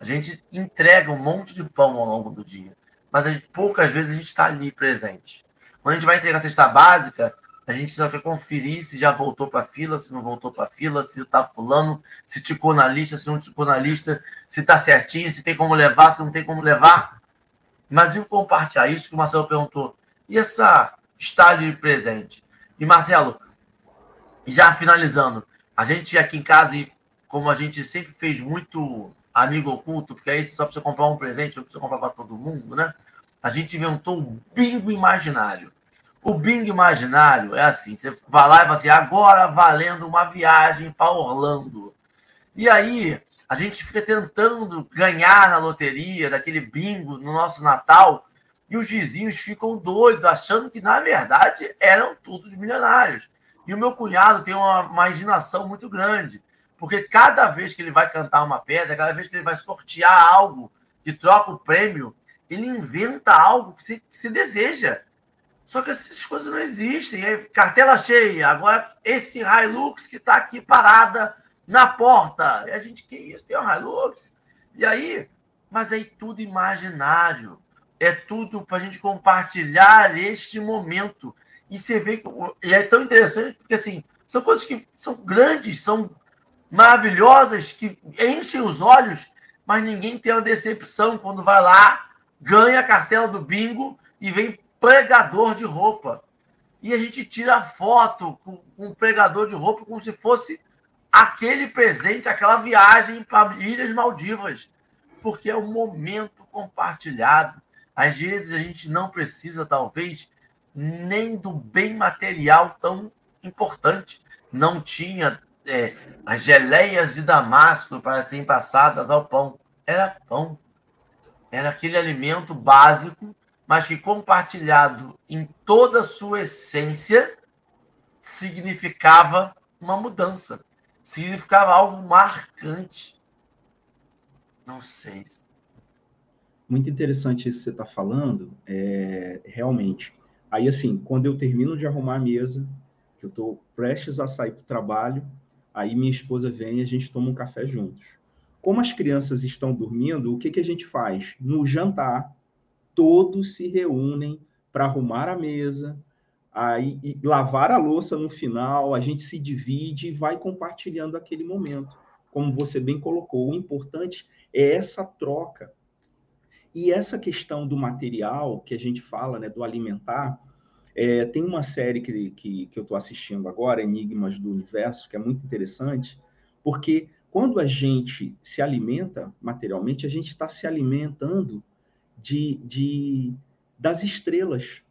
A gente entrega um monte de pão ao longo do dia. Mas gente, poucas vezes a gente está ali presente. Quando a gente vai entregar a cesta básica, a gente só quer conferir se já voltou para a fila, se não voltou para a fila, se está fulano, se ticou na lista, se não ticou na lista, se está certinho, se tem como levar, se não tem como levar. Mas e o compartilhar? Isso que o Marcelo perguntou. E essa estar ali presente? E Marcelo, já finalizando, a gente aqui em casa, como a gente sempre fez muito amigo oculto, porque aí só precisa comprar um presente, não precisa comprar para todo mundo, né? A gente inventou o bingo imaginário. O bingo imaginário é assim: você vai lá e fala assim, agora valendo uma viagem para Orlando. E aí a gente fica tentando ganhar na loteria daquele bingo no nosso Natal e os vizinhos ficam doidos, achando que na verdade eram todos milionários. E o meu cunhado tem uma imaginação muito grande, porque cada vez que ele vai cantar uma pedra, cada vez que ele vai sortear algo que troca o prêmio, ele inventa algo que se, que se deseja. Só que essas coisas não existem. Aí, cartela cheia. Agora, esse Hilux que está aqui parada na porta. E a gente, que isso? Tem um Hilux? E aí, mas aí tudo imaginário. É tudo para a gente compartilhar este momento. E você vê que. E é tão interessante, porque assim, são coisas que são grandes, são maravilhosas, que enchem os olhos, mas ninguém tem uma decepção quando vai lá, ganha a cartela do bingo e vem pregador de roupa. E a gente tira foto com, com um pregador de roupa como se fosse aquele presente, aquela viagem para Ilhas Maldivas, porque é um momento compartilhado. Às vezes a gente não precisa, talvez, nem do bem material tão importante. Não tinha é, as geleias de Damasco para serem passadas ao pão. Era pão. Era aquele alimento básico, mas que compartilhado em toda a sua essência significava uma mudança, significava algo marcante. Não sei. Muito interessante isso que você está falando, é, realmente. Aí, assim, quando eu termino de arrumar a mesa, que eu estou prestes a sair para o trabalho, aí minha esposa vem e a gente toma um café juntos. Como as crianças estão dormindo, o que, que a gente faz? No jantar, todos se reúnem para arrumar a mesa, aí lavar a louça no final, a gente se divide e vai compartilhando aquele momento. Como você bem colocou, o importante é essa troca. E essa questão do material que a gente fala, né, do alimentar, é, tem uma série que, que, que eu estou assistindo agora, Enigmas do Universo, que é muito interessante, porque quando a gente se alimenta materialmente, a gente está se alimentando de, de, das estrelas,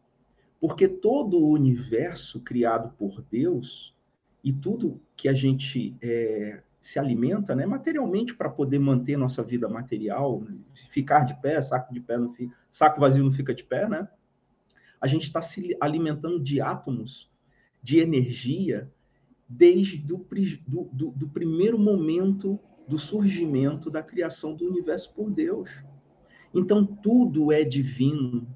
porque todo o universo criado por Deus e tudo que a gente é, se alimenta né, materialmente para poder manter nossa vida material, ficar de pé, saco de pé não fica, saco vazio não fica de pé, né? A gente está se alimentando de átomos, de energia, desde do, do, do, primeiro momento do surgimento da criação do universo por Deus. Então, tudo é divino,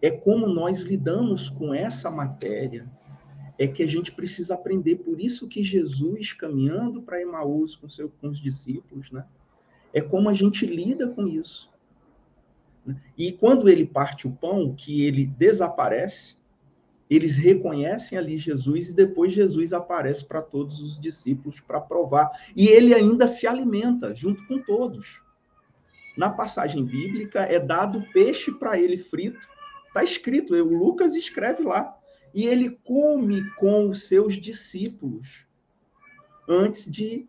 é como nós lidamos com essa matéria, é que a gente precisa aprender. Por isso que Jesus, caminhando para Emaús com, seu, com os discípulos, né? é como a gente lida com isso. E quando ele parte o pão, que ele desaparece, eles reconhecem ali Jesus e depois Jesus aparece para todos os discípulos para provar. E ele ainda se alimenta junto com todos. Na passagem bíblica é dado peixe para ele frito Está escrito, o Lucas escreve lá. E ele come com os seus discípulos antes de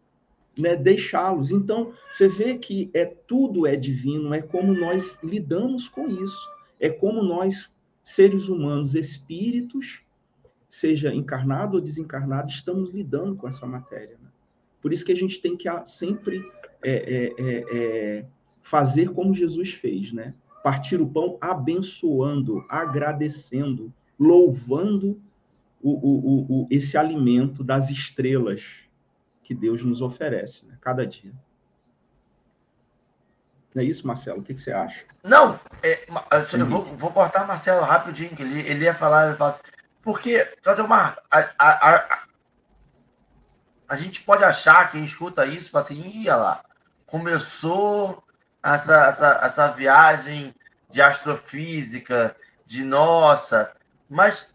né, deixá-los. Então, você vê que é tudo é divino, é como nós lidamos com isso. É como nós, seres humanos, espíritos, seja encarnado ou desencarnado, estamos lidando com essa matéria. Né? Por isso que a gente tem que sempre é, é, é, é fazer como Jesus fez, né? partir o pão abençoando, agradecendo, louvando o, o, o, esse alimento das estrelas que Deus nos oferece, né? cada dia. Não é isso, Marcelo? O que, que você acha? Não, é, eu vou, vou, cortar Marcelo rapidinho, que ele, ele ia falar, ele assim, porque, uma, a, a, a, a, gente pode achar, quem escuta isso, fala assim, ia lá, começou essa, essa, essa viagem de astrofísica, de nossa, mas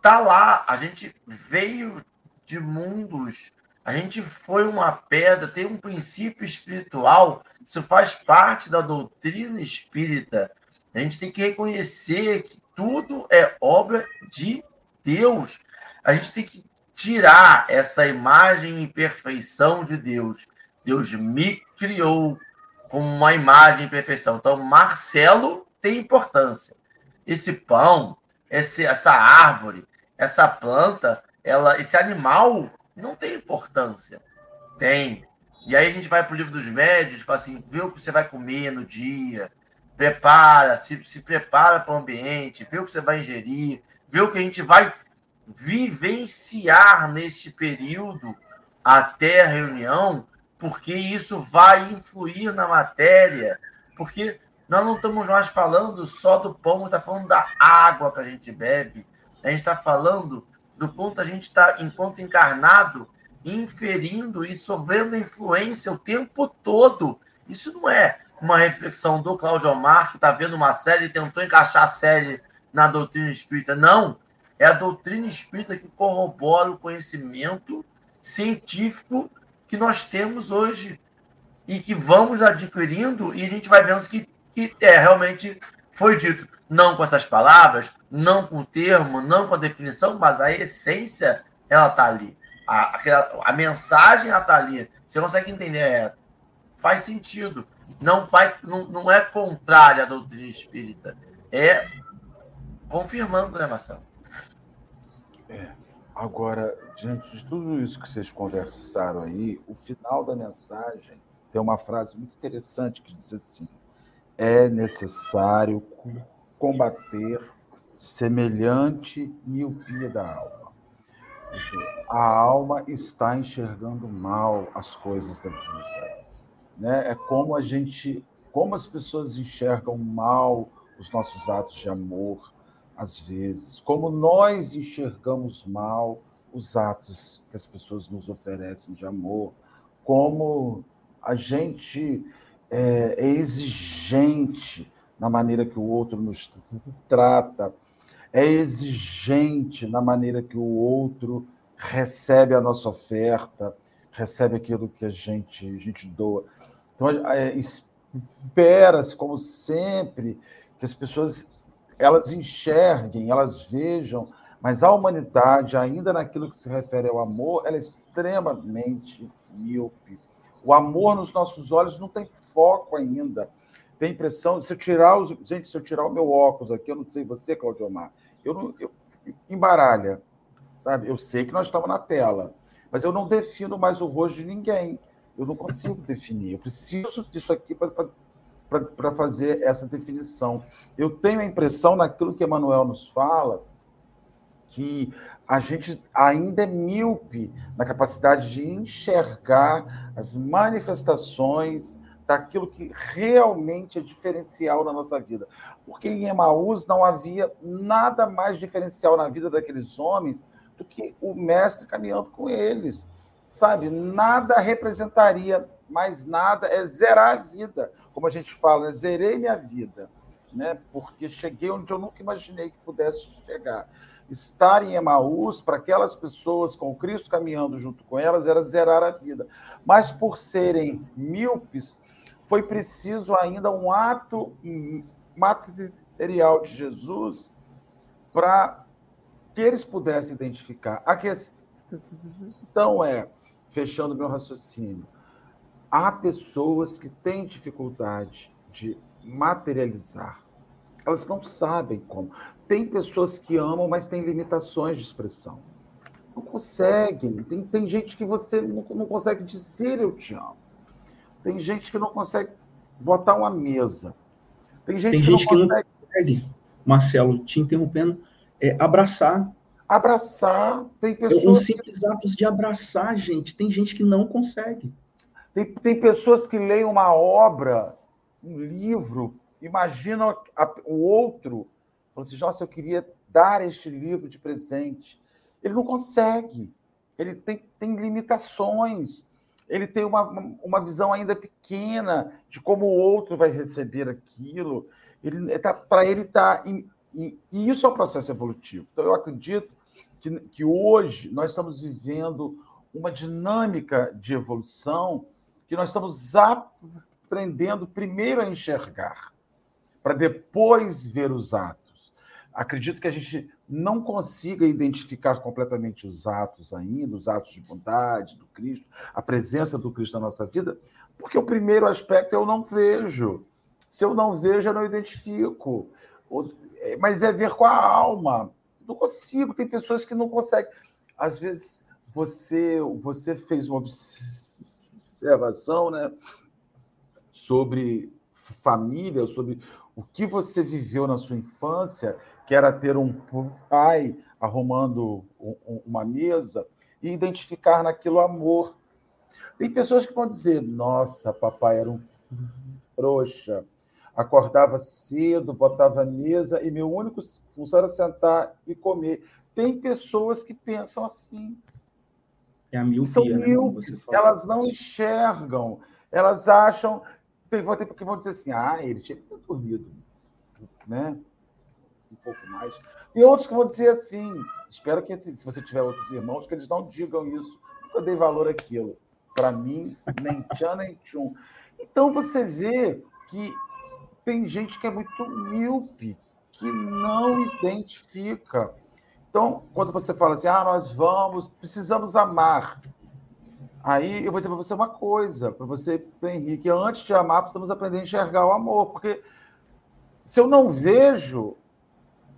tá lá, a gente veio de mundos, a gente foi uma pedra, tem um princípio espiritual, isso faz parte da doutrina espírita. A gente tem que reconhecer que tudo é obra de Deus. A gente tem que tirar essa imagem e perfeição de Deus. Deus me criou, como uma imagem em perfeição. Então, Marcelo tem importância. Esse pão, esse, essa árvore, essa planta, ela, esse animal não tem importância. Tem. E aí a gente vai para o livro dos médios, fala assim, vê o que você vai comer no dia, prepara, se, se prepara para o ambiente, vê o que você vai ingerir, vê o que a gente vai vivenciar neste período até a reunião, porque isso vai influir na matéria, porque nós não estamos mais falando só do pão, está falando da água que a gente bebe, a gente está falando do ponto a gente está, enquanto encarnado, inferindo e sofrendo influência o tempo todo. Isso não é uma reflexão do Claudio Omar, que está vendo uma série e tentou encaixar a série na doutrina espírita. Não. É a doutrina espírita que corrobora o conhecimento científico que nós temos hoje e que vamos adquirindo e a gente vai vendo que, que é, realmente foi dito. Não com essas palavras, não com o termo, não com a definição, mas a essência, ela está ali. a, aquela, a mensagem está ali. Você consegue entender? É, faz sentido. Não, vai, não, não é contrária à doutrina espírita. É confirmando, né, Marcelo? É. Agora, diante de tudo isso que vocês conversaram aí, o final da mensagem tem uma frase muito interessante que diz assim: é necessário combater semelhante miopia da alma. A alma está enxergando mal as coisas da vida. Né? É como a gente, como as pessoas enxergam mal os nossos atos de amor, às vezes, como nós enxergamos mal os atos que as pessoas nos oferecem de amor, como a gente é, é exigente na maneira que o outro nos trata, é exigente na maneira que o outro recebe a nossa oferta, recebe aquilo que a gente, a gente doa. Então, é, espera-se, como sempre, que as pessoas elas enxerguem, elas vejam, mas a humanidade, ainda naquilo que se refere ao amor, ela é extremamente míope. O amor nos nossos olhos não tem foco ainda. Tem impressão, se eu tirar os. Gente, se eu tirar o meu óculos aqui, eu não sei você, Claudio Omar, eu não. Eu, embaralha. Sabe? Eu sei que nós estamos na tela, mas eu não defino mais o rosto de ninguém. Eu não consigo definir. Eu preciso disso aqui para para fazer essa definição. Eu tenho a impressão, naquilo que Emmanuel nos fala, que a gente ainda é míope na capacidade de enxergar as manifestações daquilo que realmente é diferencial na nossa vida. Porque em Emaús não havia nada mais diferencial na vida daqueles homens do que o mestre caminhando com eles. Sabe? Nada representaria mais nada, é zerar a vida. Como a gente fala, né? zerei minha vida, né? porque cheguei onde eu nunca imaginei que pudesse chegar. Estar em Emaús, para aquelas pessoas com Cristo caminhando junto com elas, era zerar a vida. Mas por serem míopes, foi preciso ainda um ato material de Jesus para que eles pudessem identificar. A questão é, fechando meu raciocínio, há pessoas que têm dificuldade de materializar. Elas não sabem como. Tem pessoas que amam, mas têm limitações de expressão. Não conseguem. Tem, tem gente que você não, não consegue dizer eu te amo. Tem gente que não consegue botar uma mesa. Tem gente, tem que, gente não que, não consegue, Marcelo, te interrompendo, é, abraçar. Abraçar. Tem pessoas. Um simples que... atos de abraçar, gente. Tem gente que não consegue. Tem, tem pessoas que leem uma obra, um livro, imaginam a, o outro, falam assim, nossa, eu queria dar este livro de presente. Ele não consegue, ele tem, tem limitações, ele tem uma, uma visão ainda pequena de como o outro vai receber aquilo. Ele tá, Para ele está. E, e isso é um processo evolutivo. Então, eu acredito que, que hoje nós estamos vivendo uma dinâmica de evolução que nós estamos aprendendo primeiro a enxergar, para depois ver os atos. Acredito que a gente não consiga identificar completamente os atos ainda, os atos de bondade do Cristo, a presença do Cristo na nossa vida, porque o primeiro aspecto eu não vejo. Se eu não vejo, eu não identifico. É, mas é ver com a alma. Não consigo. Tem pessoas que não conseguem. Às vezes, você, você fez uma observação né, sobre família, sobre o que você viveu na sua infância, que era ter um pai arrumando uma mesa e identificar naquilo amor. Tem pessoas que vão dizer: nossa, papai era um trouxa, acordava cedo, botava a mesa e meu único função era sentar e comer. Tem pessoas que pensam assim. É a miopia, São míopes, né, elas não enxergam, elas acham. Tem, vão ter porque vão dizer assim: ah, ele tinha que ter dormido, né? Um pouco mais. Tem outros que vão dizer assim: espero que, se você tiver outros irmãos, que eles não digam isso. Nunca dei valor àquilo. Para mim, nem tchan, nem tchum. Então você vê que tem gente que é muito míope, que não identifica Então, quando você fala assim, ah, nós vamos, precisamos amar. Aí eu vou dizer para você uma coisa, para você, Henrique, antes de amar, precisamos aprender a enxergar o amor, porque se eu não vejo,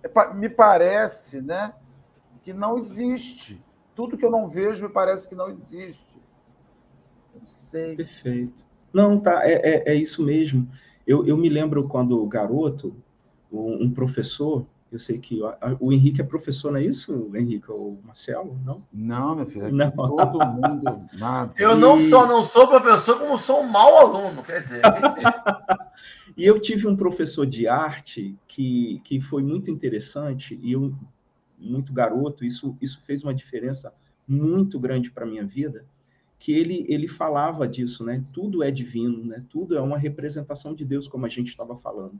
é me parece, né, que não existe. Tudo que eu não vejo me parece que não existe. Não sei. Perfeito. Não, tá, é, é, é isso mesmo. Eu, eu me lembro quando garoto, um professor, eu sei que o, o Henrique é professor, não é isso, Henrique? Ou Marcelo? Não? Não, meu filho. Não. Todo mundo. Nada. Eu não só não sou professor, como sou um mau aluno, quer dizer. e eu tive um professor de arte que, que foi muito interessante, e eu, muito garoto, isso, isso fez uma diferença muito grande para a minha vida, que ele, ele falava disso, né? Tudo é divino, né? Tudo é uma representação de Deus, como a gente estava falando.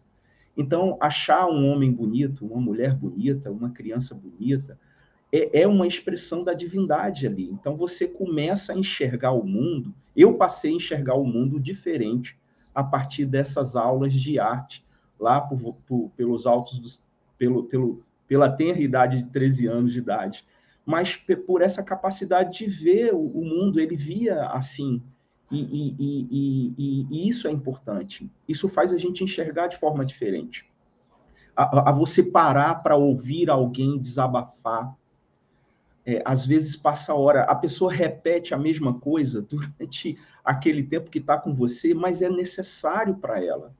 Então, achar um homem bonito, uma mulher bonita, uma criança bonita, é, é uma expressão da divindade ali. Então, você começa a enxergar o mundo. Eu passei a enxergar o mundo diferente a partir dessas aulas de arte, lá por, por, pelos altos, dos, pelo, pelo, pela tenra idade de 13 anos de idade. Mas por essa capacidade de ver o mundo, ele via assim, e, e, e, e, isso é importante. Isso faz a gente enxergar de forma diferente. A, a você parar para ouvir alguém desabafar. É, às vezes passa a hora, a pessoa repete a mesma coisa durante aquele tempo que está com você, mas é necessário para ela.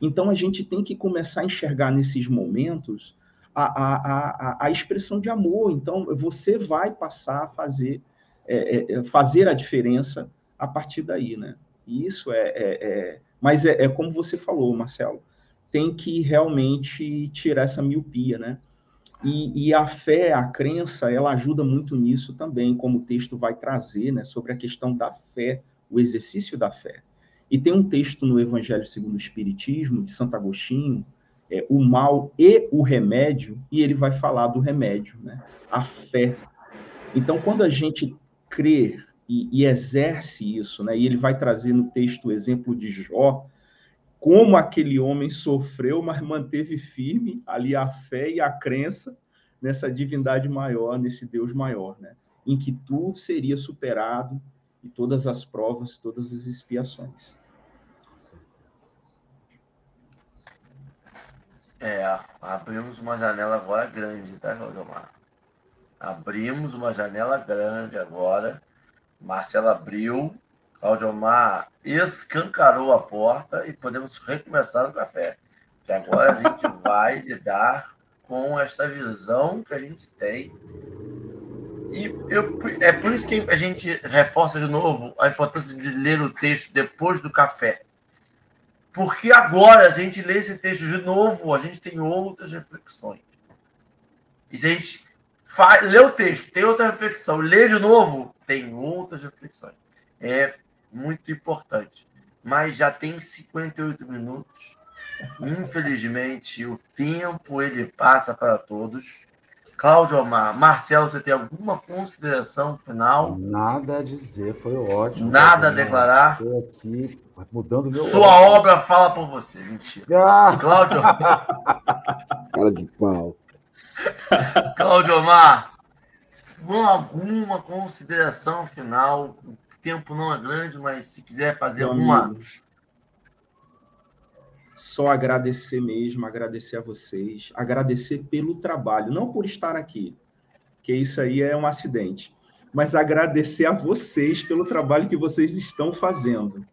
Então a gente tem que começar a enxergar nesses momentos a, a, a, a expressão de amor. Então você vai passar a fazer, é, é, fazer a diferença a partir daí, né? E isso é, é, é mas é, é, como você falou, Marcelo, tem que realmente tirar essa miopia, né? E, e, a fé, a crença, ela ajuda muito nisso também, como o texto vai trazer, né, sobre a questão da fé, o exercício da fé. E tem um texto no Evangelho segundo o Espiritismo, de Santo Agostinho, é, o mal e o remédio, e ele vai falar do remédio, né? A fé. Então, quando a gente crê e, e, exerce isso, né? E ele vai trazer no texto o exemplo de Jó, como aquele homem sofreu, mas manteve firme ali a fé e a crença nessa divindade maior, nesse Deus maior, né? Em que tudo seria superado e todas as provas, todas as expiações. É, abrimos uma janela agora grande, tá, Claudiomar? Abrimos uma janela grande agora Marcelo abriu, Claudiomar escancarou a porta e podemos recomeçar o café. Que agora a gente vai lidar com esta visão que a gente tem. E eu, é por isso que a gente reforça de novo a importância de ler o texto depois do café. Porque agora a gente lê esse texto de novo, a gente tem outras reflexões. E se a gente faz, lê o texto, tem outra reflexão, lê de novo, tem outras reflexões. É muito importante. Mas já tem 58 minutos. Infelizmente, o tempo ele passa para todos. Cláudio Omar, Marcelo, você tem alguma consideração final? Nada a dizer, foi ótimo. Nada a declarar. Estou aqui mudando meu. Sua obra fala por você, mentira. Ah! Cláudio. Cara de pau. Cláudio Omar, alguma consideração final? O tempo não é grande, mas se quiser fazer Meu alguma. Amigo, só agradecer mesmo, agradecer a vocês, agradecer pelo trabalho, não por estar aqui, que isso aí é um acidente, mas agradecer a vocês pelo trabalho que vocês estão fazendo.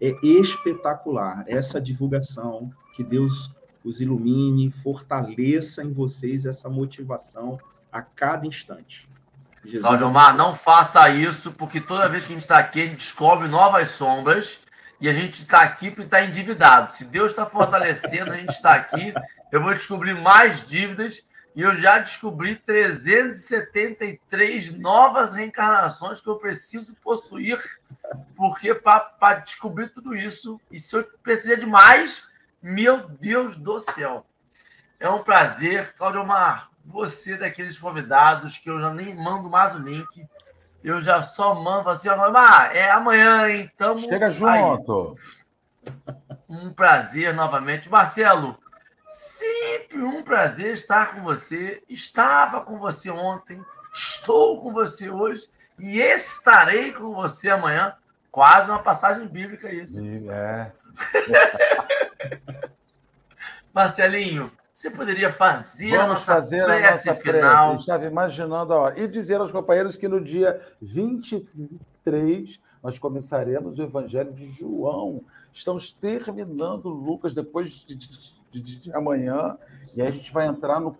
É espetacular essa divulgação, que Deus os ilumine, fortaleça em vocês essa motivação a cada instante. Jesus. Cláudio Omar, não faça isso, porque toda vez que a gente está aqui, a gente descobre novas sombras e a gente está aqui para estar endividado. Se Deus está fortalecendo, a gente está aqui, eu vou descobrir mais dívidas e eu já descobri 373 novas reencarnações que eu preciso possuir, porque para descobrir tudo isso, e se eu precisar de mais, meu Deus do céu. É um prazer, Claudio Omar, você daqueles convidados que eu já nem mando mais o link. Eu já só mando assim, Omar, é amanhã, hein? Tamo Chega junto. Aí. Um prazer novamente. Marcelo, Sempre um prazer estar com você. Estava com você ontem, estou com você hoje e estarei com você amanhã. Quase uma passagem bíblica isso. É. Marcelinho, você poderia fazer Vamos a nossa fazer a prece nossa final? Eu estava imaginando a hora. E dizer aos companheiros que no dia 23 nós começaremos o Evangelho de João. Estamos terminando Lucas depois de, de, de, de amanhã. E aí a gente vai entrar no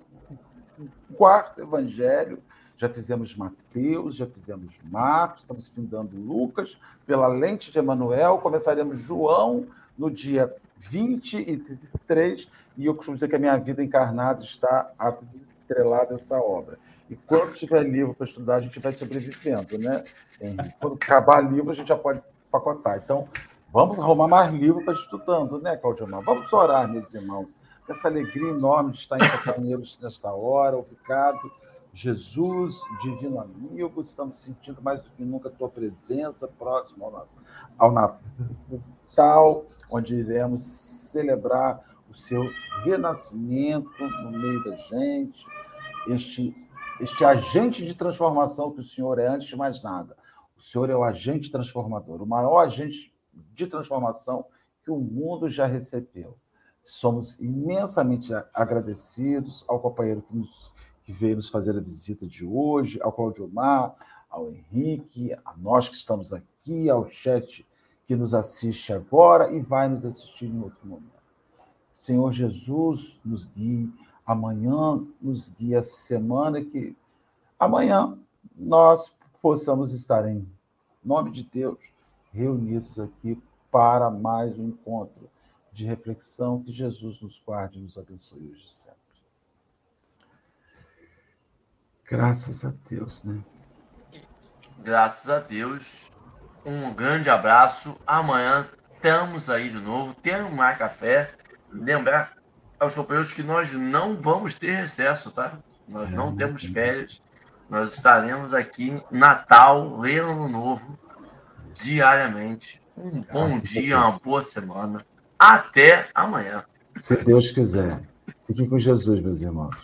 quarto Evangelho. Já fizemos Mateus, já fizemos Marcos, estamos findando Lucas. Pela lente de Emanuel, começaremos João no dia 23, e eu costumo dizer que a minha vida encarnada está atrelada a essa obra. E quando tiver livro para estudar, a gente vai sobrevivendo, né? Henrique? Quando acabar livro, a gente já pode pacotar. Então, vamos arrumar mais livro para estudando, né, Claudio Mar? Vamos orar, meus irmãos. Essa alegria enorme de estar em companheiros nesta hora. Obrigado, Jesus, divino amigo. Estamos sentindo mais do que nunca a tua presença próximo ao Natal onde iremos celebrar o seu renascimento no meio da gente, este, este agente de transformação que o Senhor é antes de mais nada. O Senhor é o agente transformador, o maior agente de transformação que o mundo já recebeu. Somos imensamente agradecidos ao companheiro que, nos, que veio nos fazer a visita de hoje, ao Claudio Mar, ao Henrique, a nós que estamos aqui, ao chat que nos assiste agora e vai nos assistir em outro momento. Senhor Jesus, nos guie amanhã, nos guie a semana que amanhã nós possamos estar em nome de Deus reunidos aqui para mais um encontro de reflexão que Jesus nos guarde e nos abençoe hoje sempre. Graças a Deus, né? Graças a Deus. Um grande abraço. Amanhã estamos aí de novo. Temos mais café. Lembrar aos companheiros que nós não vamos ter recesso, tá? Nós não temos férias. Nós estaremos aqui Natal Ano Novo diariamente. Um bom dia, uma boa semana. Até amanhã. Se Deus quiser. Fiquem com Jesus, meus irmãos.